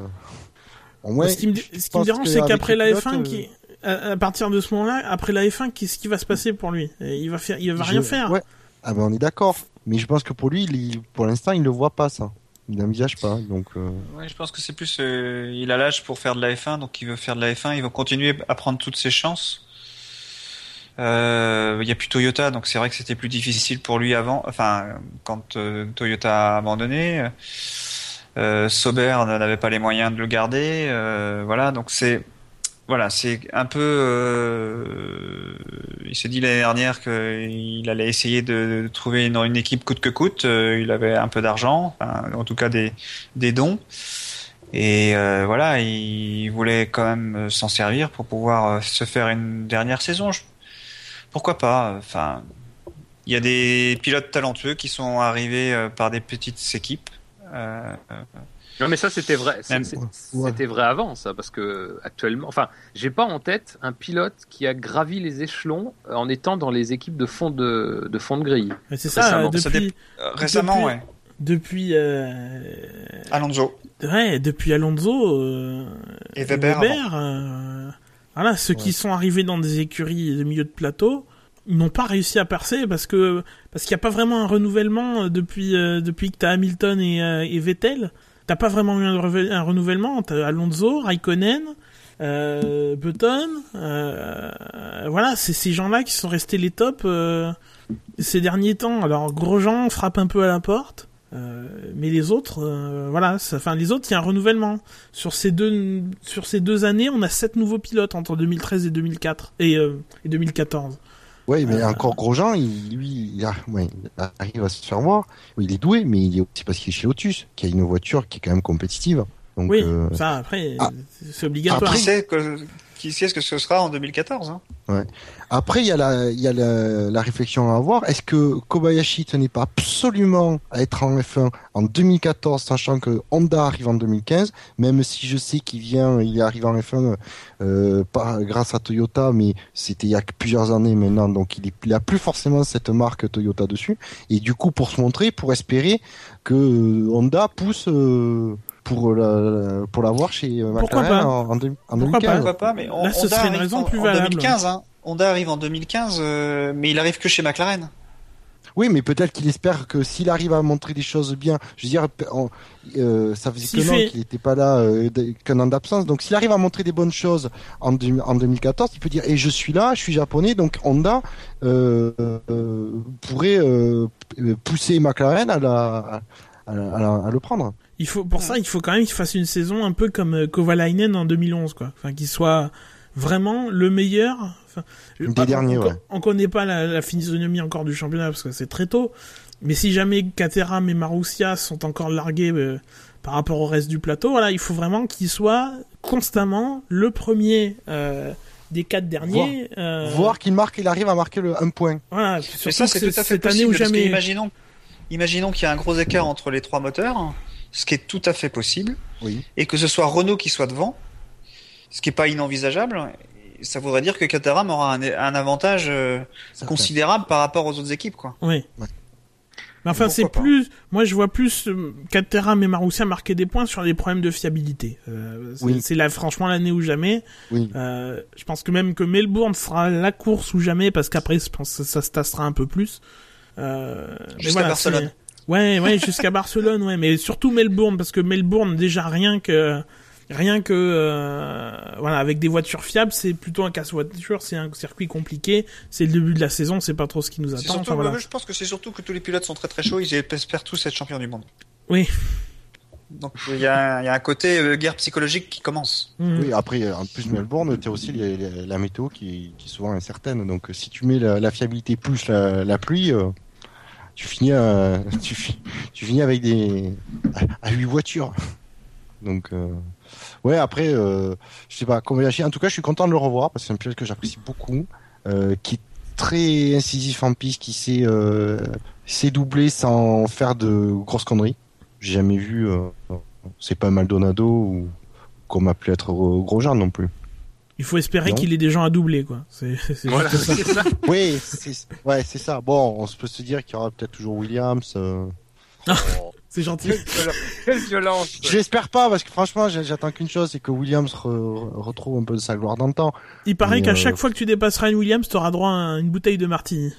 au moins, ce qui me, je ce qui me pense dérange, c'est qu'après la pilotes, F1, euh, qui, à, à partir de ce moment-là, après la F1, qu'est-ce qui va se passer pour lui? Et Il va faire, il va je- rien faire. Ouais. Ah ben, on est d'accord. Mais je pense que pour lui, pour l'instant, il ne voit pas ça. Il n'envisage pas. Donc. euh, je pense que c'est plus, euh, il a l'âge pour faire de la F1, donc il veut faire de la F1, il va continuer à prendre toutes ses chances. Euh, il y a plus Toyota, donc c'est vrai que c'était plus difficile pour lui avant, enfin, quand Toyota a abandonné. Sauber n'avait pas les moyens de le garder, voilà, donc c'est, voilà, c'est un peu, euh, il s'est dit l'année dernière qu'il allait essayer de, trouver une, une équipe coûte que coûte. Euh, il avait un peu d'argent, en tout cas des, des dons. Et euh, voilà, il voulait quand même euh, s'en servir pour pouvoir se faire une dernière saison. Pourquoi pas Enfin, il y a des pilotes talentueux qui sont arrivés par des petites équipes. Non, mais ça, c'était vrai. Ouais. C'était vrai avant, ça, parce que actuellement, enfin, j'ai pas en tête un pilote qui a gravi les échelons en étant dans les équipes de fond de, de fond de grille. C'est ça, Récemment, ça depuis, récemment, Depuis- ouais. depuis, euh, Alonso. ouais, depuis Alonso euh, Et Weber euh, voilà, ceux qui sont arrivés dans des écuries de milieu de plateau n'ont pas réussi à percer parce que parce qu'il n'y a pas vraiment un renouvellement depuis euh, depuis que t'as Hamilton et, euh, et Vettel. T'as pas vraiment eu un, reve- un renouvellement? T'as Alonso, Raikkonen, euh, Button. euh, voilà, c'est ces gens-là qui sont restés les tops euh, ces derniers temps. Alors Grosjean frappe un peu à la porte. euh, mais les autres, voilà, enfin les autres, il y a un renouvellement. Sur ces deux, années, on a sept nouveaux pilotes entre 2013 et 2004 et, euh, et 2014. Oui, mais Euh, encore Grosjean, il, lui, il, a- ouais, il arrive à se faire voir. Oui, il est doué, mais il est aussi parce qu'il est chez Lotus, qui a une voiture qui est quand même compétitive. Donc, oui, euh, ça après, ah. c'est obligatoire. Qui sait, que, qui sait ce que ce sera en 2014 hein Après, il y a la, il y a la, la réflexion à avoir. Est-ce que Kobayashi tenait pas absolument à être en F1 en 2014, sachant que Honda arrive en 2015, même si je sais qu'il vient, il est arrivé en F1 euh, pas grâce à Toyota, mais c'était il y a plusieurs années maintenant, donc il, est, il a plus forcément cette marque Toyota dessus. Et du coup, pour se montrer, pour espérer que Honda pousse euh, pour la, pour l'avoir chez euh, Pourquoi McLaren pas en, en, deux- en Pourquoi 2015. Pourquoi pas Mais on, Là, ce Honda serait une arrive raison en, plus en valable. 2015, hein. Honda arrive en 2015, euh, mais il arrive que chez McLaren. Oui, mais peut-être qu'il espère que s'il arrive à montrer des choses bien, je veux dire, on- euh, ça faisait an fait- qu'il n'était pas là, euh, qu'un an d'absence. Donc s'il arrive à montrer des bonnes choses en, deux- en 2014, il peut dire, et je suis là, je suis japonais, donc Honda euh, euh, pourrait euh, pousser McLaren à, la, à, la- à la- à le prendre. Il faut pour ça, il faut quand même qu'il fasse une saison un peu comme euh, Kovalainen en 2011, quoi. Enfin, qu'il soit vraiment le meilleur. Enfin, Des on- derniers, on, ouais. on connaît pas la, la physionomie encore du championnat parce que c'est très tôt. Mais si jamais Caterham et Marussia sont encore largués euh, par rapport au reste du plateau, voilà, il faut vraiment qu'il soit constamment le premier euh, des quatre derniers. euh, Voir qu'il marque, il arrive à marquer le un point. Voilà, ça, que c'est tout à fait cette année possible. ou jamais. imaginons, imaginons qu'il y a un gros écart entre les trois moteurs, ce qui est tout à fait possible, Oui. et que ce soit Renault qui soit devant, ce qui est pas inenvisageable. Ça voudrait dire que Caterham aura un, un avantage euh, considérable par rapport aux autres équipes, quoi. Oui. Ouais. Mais enfin, c'est plus. Moi, je vois plus euh, Caterham et Marussia marquer des points sur des problèmes de fiabilité. Euh, c'est Oui. c'est là, franchement, l'année ou jamais. Oui. Euh, je pense que même que Melbourne sera la course ou jamais, parce qu'après, je pense que ça se tassera un peu plus. Euh, mais Jusqu'à Barcelone. Ouais, ouais, jusqu'à Barcelone, ouais, mais surtout Melbourne, parce que Melbourne, déjà rien que, rien que, euh, voilà, avec des voitures fiables, c'est plutôt un casse-voiture, c'est un circuit compliqué, c'est le début de la saison, c'est pas trop ce qui nous attend. surtout, enfin, voilà. moi, je pense que c'est surtout que tous les pilotes sont très très chauds, ils espèrent tous être champions du monde. Oui. Donc il y a, il y a un côté euh, guerre psychologique qui commence. Mhm. Oui, après, en plus Melbourne, tu as aussi les- les- la météo qui, qui est souvent incertaine. Donc, si tu mets la, la fiabilité plus la, la pluie, euh, tu finis, à- tu, fi- tu finis avec des à, à 8 voitures. Donc, euh, ouais, après, euh, je sais pas, Kobayashi, en tout cas, je suis content de le revoir parce que c'est un pilote que j'apprécie beaucoup, euh, qui est très incisif en piste, qui sait, euh, sait doubler sans faire de grosses conneries. J'ai jamais vu, euh, c'est pas Maldonado ou comme a pu être euh, Grosjean non plus. Il faut espérer qu'il ait des gens à doubler, quoi. C'est c'est Voilà, ça. c'est ça. Oui, c'est ouais, c'est ça. Bon, on se peut se dire qu'il y aura peut-être toujours Williams. euh. C'est gentil. Quelle violence. J'espère pas parce que franchement, j'attends qu'une chose, c'est que Williams re- retrouve un peu de sa gloire d'antan. Il paraît qu'à euh, chaque fois que tu dépasseras une Williams, t'auras droit à une bouteille de martini.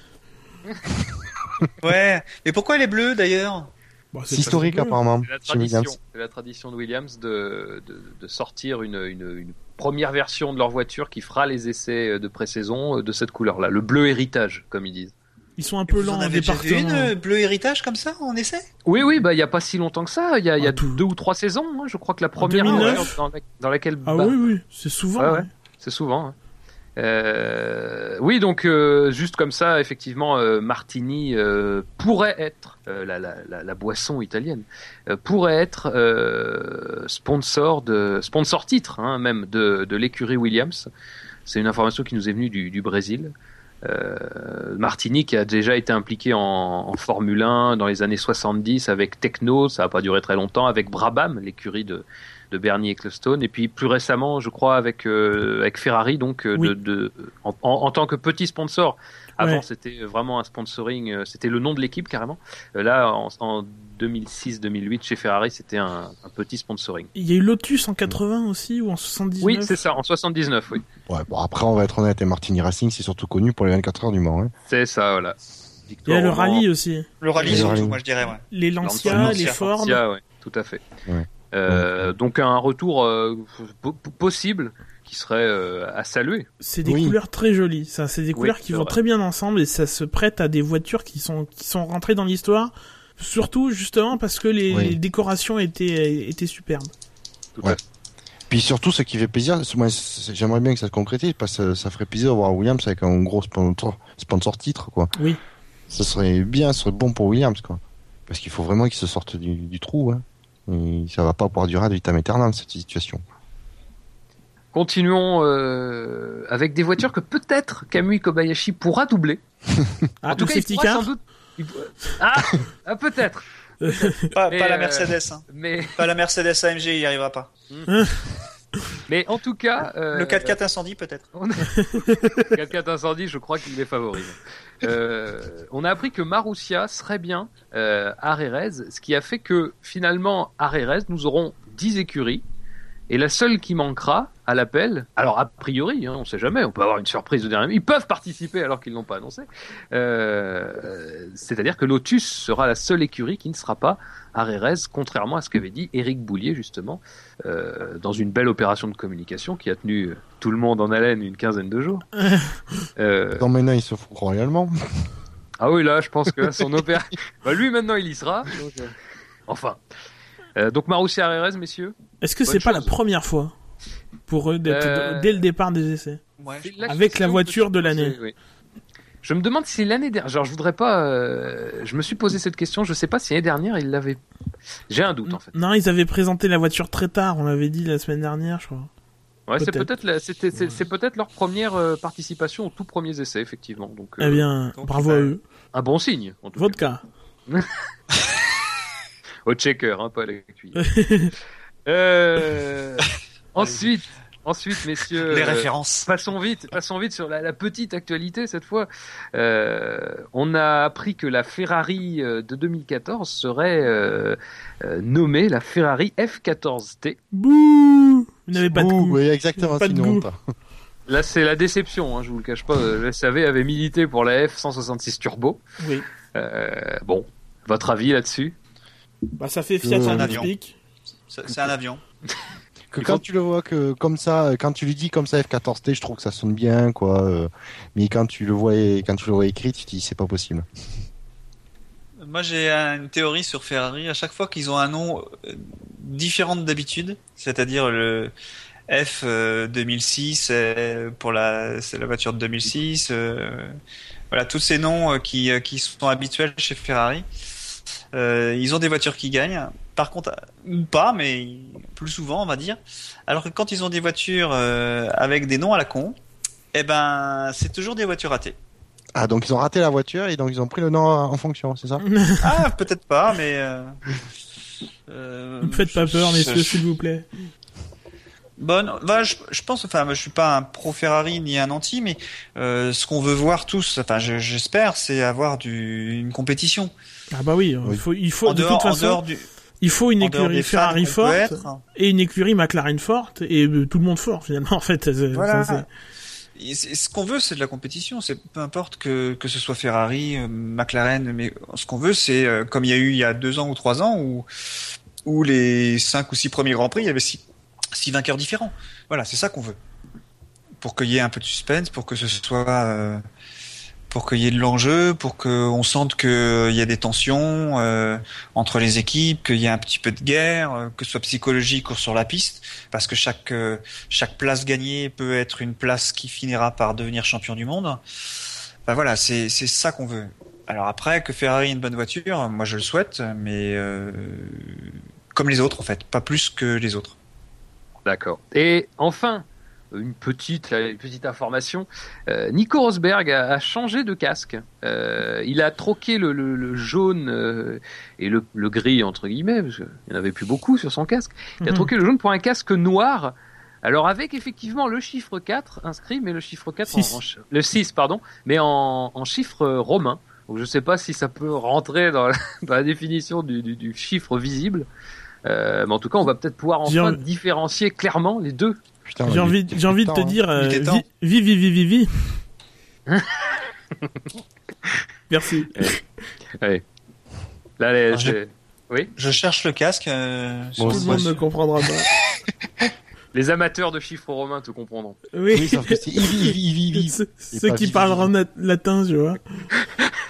Ouais. Mais pourquoi elle est bleue d'ailleurs? Bon, C'est historique apparemment C'est la la tradition de Williams de, de, de sortir une, une, une première version de leur voiture qui fera les essais de pré-saison euh, de cette couleur-là, le bleu héritage, comme ils disent. Ils sont un peu lents en en avez déjà vu une département. euh, bleu héritage comme ça en essai? Oui, oui, bah il y a pas si longtemps que ça. Il y a, il y a Ah, deux ou trois saisons. hein. Je crois que la première 2009. dans, la- dans laquelle Ah bah, oui, oui, c'est souvent. Ouais, ouais. c'est souvent. Euh, oui, donc euh, juste comme ça, effectivement, euh, Martini euh, pourrait être euh, la, la, la, boisson italienne euh, pourrait être sponsor de sponsor titre hein, même de, de l'écurie Williams. C'est une information qui nous est venue du, du Brésil. Martini qui a déjà été impliqué en, en Formule 1 dans les années 70 avec Techno, ça n'a pas duré très longtemps, avec Brabham, l'écurie de, de Bernie Ecclestone, et puis plus récemment, je crois, avec, euh, avec Ferrari, donc euh, Oui. de, de, en, en, en tant que petit sponsor. Avant, Ouais. c'était vraiment un sponsoring, euh, c'était le nom de l'équipe carrément. Euh, là, en, en 2006-2008, chez Ferrari, c'était un, un petit sponsoring. Il y a eu Lotus en 80 aussi, ou en 79 Oui, c'est ça, en 79, oui. Ouais, bon après on va être honnête, et Martini Racing c'est surtout connu pour les 24 heures du Mans. Hein. C'est ça, voilà. Il y a Victoire le rallye aussi. Le rallye surtout, moi je dirais, ouais. Les Lancia, les Ford. Lancia, ouais, tout à fait. Ouais. Euh, Donc un retour euh, po- po- possible qui serait euh, à saluer. C'est des Oui. couleurs très jolies. Ça, c'est des Oui, couleurs qui vont vrai. très bien ensemble et ça se prête à des voitures qui sont qui sont rentrées dans l'histoire. Surtout justement parce que les, Oui. les décorations étaient étaient superbes. Tout Ouais. Puis surtout ce qui fait plaisir, j'aimerais bien que ça se concrétise parce que ça ferait plaisir de voir Williams avec un gros sponsor, sponsor titre quoi. Oui. Ça serait bien, ce serait bon pour Williams quoi. Parce qu'il faut vraiment qu'il se sorte du, du trou. Hein. Et ça va pas pouvoir durer ad vitam aeternam cette situation. Continuons euh, avec des voitures que peut-être Kamui Kobayashi pourra doubler. Ah, en tout cas, il safety pourra car. sans doute. il Ah, ah, peut-être. Pas, la euh, Mercedes, hein. Mais, Pas la Mercedes AMG, il y arrivera pas. mais en tout cas, euh, Le 4x4 incendie peut-être. A... 4x4 incendie, je crois qu'il les favorise. Euh, on a appris que Marussia serait bien euh, à Rérez, ce qui a fait que finalement à Rérez, nous aurons 10 écuries Et la seule qui manquera à l'appel, alors a priori, hein, on sait jamais, on peut avoir une surprise au dernier moment, ils peuvent participer alors qu'ils l'ont pas annoncé, euh, c'est-à-dire que Lotus sera la seule écurie qui ne sera pas à Rérez, contrairement à ce qu'avait dit Éric Boulier justement, euh, dans une belle opération de communication qui a tenu tout le monde en haleine une quinzaine de jours. Euh, Dans maintenant, il se fout royalement. ah oui, là, je pense que son opéra... bah, lui, maintenant, il y sera. donc, euh, Enfin. Euh, donc Marussia Rérez, messieurs? Est-ce que c'est pas la première fois pour eux d'être Euh, dès le départ des essais Ouais, Avec la voiture de l'année. oui. Je me demande si l'année dernière, genre je voudrais pas, euh, je me suis posé cette question, je sais pas si l'année dernière ils l'avaient. J'ai un doute en fait. Non, ils avaient présenté la voiture très tard, on l'avait dit la semaine dernière, je crois. Ouais, c'est peut-être. c'est, peut-être leur première euh, participation aux tout premiers essais effectivement. Donc euh, Eh bien, donc, bravo bah, à eux. un bon signe en tout Vodka. cas. Au checker, hein, pas à la cuillère. euh... ensuite, ensuite messieurs. les euh, références. Passons vite, passons vite sur la, la petite actualité cette fois. Euh, on a appris que la Ferrari de 2014 serait nommée la Ferrari F14T. Bouh Vous n'avez pas de goût. oui, exactement, Pas de sinon, goût. t'as- Là, c'est la déception, hein, je vous le cache pas. Le SAV avait milité pour la F166 Turbo. Oui. Euh, bon, votre avis là-dessus? Bah, ça fait Fiat Euh, un Fantastic. C'est c'est un avion. que quand tu le vois que comme ça, quand tu lui dis comme ça F14T, je trouve que ça sonne bien, quoi. euh, mais quand tu le vois, quand tu le vois écrit, tu te dis c'est pas possible. Moi, j'ai une théorie sur Ferrari. À chaque fois qu'ils ont un nom euh, différent d'habitude, c'est-à-dire le F euh, 2006 euh, pour la, c'est la voiture de 2006. euh, voilà, tous ces noms euh, qui, euh, qui sont habituels chez Ferrari. Euh, ils ont des voitures qui gagnent. Par contre, euh, ou pas, mais plus souvent, on va dire. Alors que quand ils ont des voitures euh, avec des noms à la con, eh ben, c'est toujours des voitures ratées. Ah, donc ils ont raté la voiture et donc ils ont pris le nom en fonction, c'est ça Ah, peut-être pas, mais. Euh, euh, Ne me faites pas peur, je- messieurs, s'il vous plaît. Bon, bah, je, je pense, enfin, moi, je suis pas un pro Ferrari ni un anti, mais euh, ce qu'on veut voir tous, enfin, je- j'espère, c'est avoir du, une compétition. Ah bah oui, Oui. il faut, il faut en de dehors, toute en dehors du, il faut une en écurie Ferrari forte et une écurie McLaren forte et euh, tout le monde fort finalement en fait. Voilà. ça, ce qu'on veut, c'est de la compétition. C'est peu importe que que ce soit Ferrari, euh, McLaren, mais ce qu'on veut, c'est euh, comme il y a eu il y a deux ans ou trois ans où où les cinq ou six premiers grands prix, il y avait six six vainqueurs différents. Voilà, c'est ça qu'on veut. Pour qu'il y ait un peu de suspense, pour que ce soit euh, pour qu'il y ait de l'enjeu, pour qu'on sente qu'il y a des tensions euh, entre les équipes, qu'il y a un petit peu de guerre, euh, que ce soit psychologique ou sur la piste, parce que chaque euh, chaque place gagnée peut être une place qui finira par devenir champion du monde. Ben voilà, c'est c'est ça qu'on veut. Alors après, que Ferrari ait une bonne voiture, moi je le souhaite, mais euh, comme les autres en fait, pas plus que les autres. D'accord. Et enfin, une petite, une petite information. Euh, Nico Rosberg a, a changé de casque. Euh, il a troqué le, le- le jaune euh, et le, le gris, entre guillemets, parce qu'il n'y en avait plus beaucoup sur son casque. Il a Mhm. troqué le jaune pour un casque noir. Alors avec effectivement le chiffre 4 inscrit, mais le chiffre 4 en- le 6 pardon, mais en, en chiffre romain. Donc je sais pas si ça peut rentrer dans la, dans la définition du, du- du chiffre visible. Euh, mais en tout cas, on va peut-être pouvoir enfin différencier clairement les deux. Putain, J'ai envie, j'ai envie de te hein. dire, euh, Il était temps. vi- vive, vive, vive, vive. Merci. Allez. Là, les- c'est- oui. Je cherche le casque. euh, Bon, Tout le monde ne comprendra pas. Les amateurs de chiffres romains te comprendront. Oui. Oui, sauf que c'est Ivi, Ivi, Ivi. Ceux, ceux qui vive, parleront vive. latin, tu vois.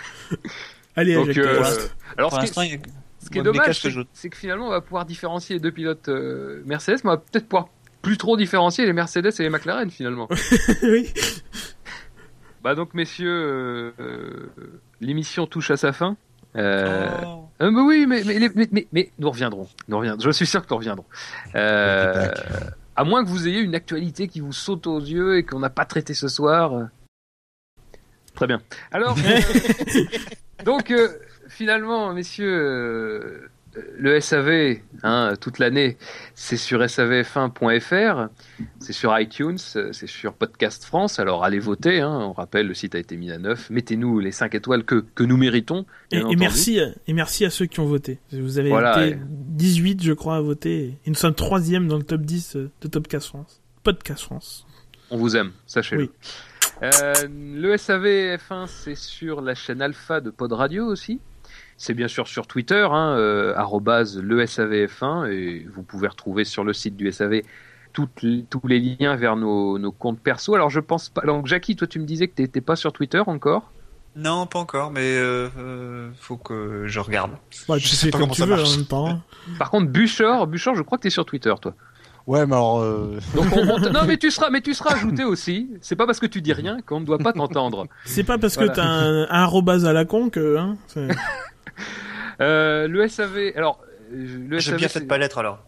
Allez, Donc, euh, alors, Pour ce qui, ce est dommage, c'est que finalement, on va pouvoir différencier les deux pilotes euh, Mercedes, mais on va peut-être pouvoir plus trop différencier les Mercedes et les McLaren finalement. oui. bah donc, messieurs, euh, euh, l'émission touche à sa fin. Euh, Oh. euh, mais oui, mais, mais, mais, mais, mais nous reviendrons. Nous reviendrons. Je suis sûr que nous reviendrons. Euh, à moins que vous ayez une actualité qui vous saute aux yeux et qu'on n'a pas traité ce soir. Très bien. Alors, euh, donc, euh, finalement, messieurs, euh, le SAV, hein, toute l'année, c'est sur savf1.fr, c'est sur iTunes, c'est sur Podcast France. Alors allez voter, hein, on rappelle, le site a été mis à neuf. Mettez-nous les 5 étoiles que, que nous méritons. Et, merci, à- et merci à ceux qui ont voté. Vous avez Voilà, été et- 18, je crois, à voter. Et nous sommes troisième dans le top 10 de Topcast France. Podcast France. On vous aime, sachez-le. Oui. Euh, le SAV F1, c'est sur la chaîne Alpha de Pod Radio aussi. C'est bien sûr sur Twitter, hein, euh, arrobase le SAVF1, et vous pouvez retrouver sur le site du SAV toutes tous les liens vers nos, nos comptes perso. Alors je pense pas. Donc Jackie, toi tu me disais que t'étais pas sur Twitter encore? Non, pas encore, mais euh, euh, faut que je regarde. Ouais, je tu sais pas comme comment tu ça veux marche. en même temps. hein. Par contre, Buchor, Buchor, je crois que t'es sur Twitter, toi. Ouais, mais alors, euh, Donc on, non, mais tu seras, mais tu seras ajouté aussi. C'est pas parce que tu dis rien qu'on ne doit pas t'entendre. C'est pas parce Voilà. que t'as un, un arrobase à la con que, hein, Euh, le SAV, alors le J'aime SAV, bien cette palette alors.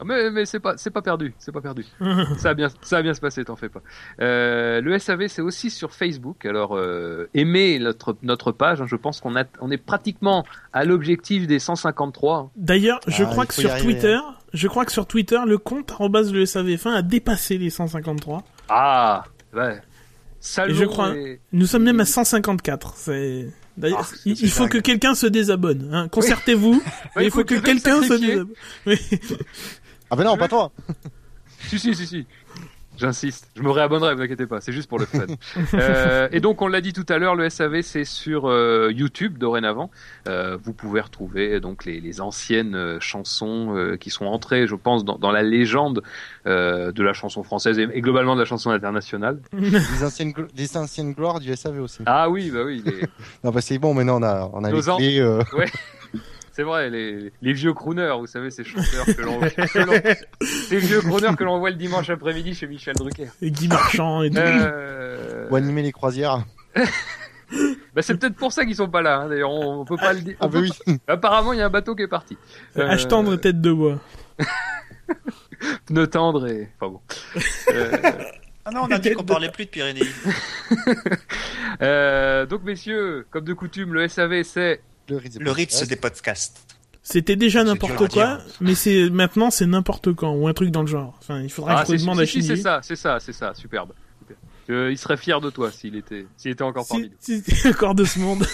Ah, Mais, mais c'est pas c'est pas perdu, c'est pas perdu. ça va bien ça va bien se passer, t'en fais pas. Euh, le SAV c'est aussi sur Facebook. Alors euh, aimez notre notre page. hein, je pense qu'on a on est pratiquement à l'objectif des 153. D'ailleurs, je Ah, crois que sur arriver, Twitter, je crois que sur Twitter, le compte le SAV1 a dépassé les 153. Ah ouais. Salon Et je crois- et- Nous sommes même à 154. C'est d'ailleurs, Ah, il, faut dingue. que quelqu'un se désabonne. Hein. Concertez-vous. Bah, il faut que quelqu'un se désabonne. Oui. ah ben non, pas toi. Si si si si. J'insiste, je me réabonnerai, vous inquiétez pas, c'est juste pour le fun. Euh, et donc on l'a dit tout à l'heure, le SAV c'est sur euh, YouTube dorénavant. Euh, vous pouvez retrouver donc les, les anciennes euh, chansons euh, qui sont entrées, je pense, dans, dans la légende euh, de la chanson française et, et globalement de la chanson internationale. Les anciennes, les anciennes gloires du SAV aussi. Ah oui, bah oui, les- Non, bah c'est bon, maintenant on a, on a les clés. euh, c'est vrai, les, les vieux crooners, vous savez, ces chanteurs que l'on, ces vieux crooners que l'on voit le dimanche après-midi chez Michel Drucker. Et Guy Marchand et tout. Euh, Ou animer les croisières. bah c'est peut-être pour ça qu'ils sont pas là. hein, D'ailleurs, on, on peut pas le dire. Ah bah oui. Apparemment, il y a un bateau qui est parti. Euh, H tendre et tête de bois. Pneu tendre et. Enfin bon. Euh, Ah non, on a dit qu'on parlait plus de Pyrénées. euh, donc, messieurs, comme de coutume, le SAV, c'est. Le Ritz. Le Ritz des podcasts. C'était déjà n'importe quoi, mais c'est maintenant c'est n'importe quand ou un truc dans le genre. Enfin, il faudra Ah, que je demande à si, c'est ça, c'est ça, c'est ça, superbe. Super. Euh, il serait fier de toi s'il était, s'il était encore parmi Si, nous. si, encore de ce monde.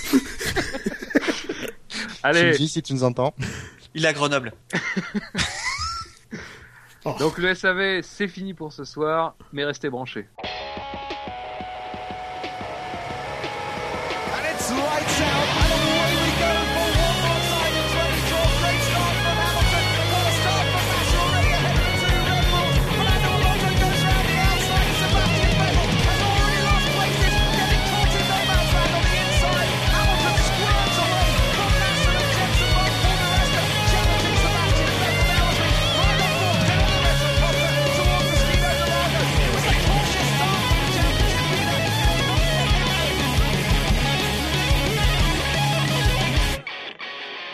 Allez, Shinji, si tu nous entends. Il est à Grenoble. donc le SAV, c'est fini pour ce soir, mais restez branchés.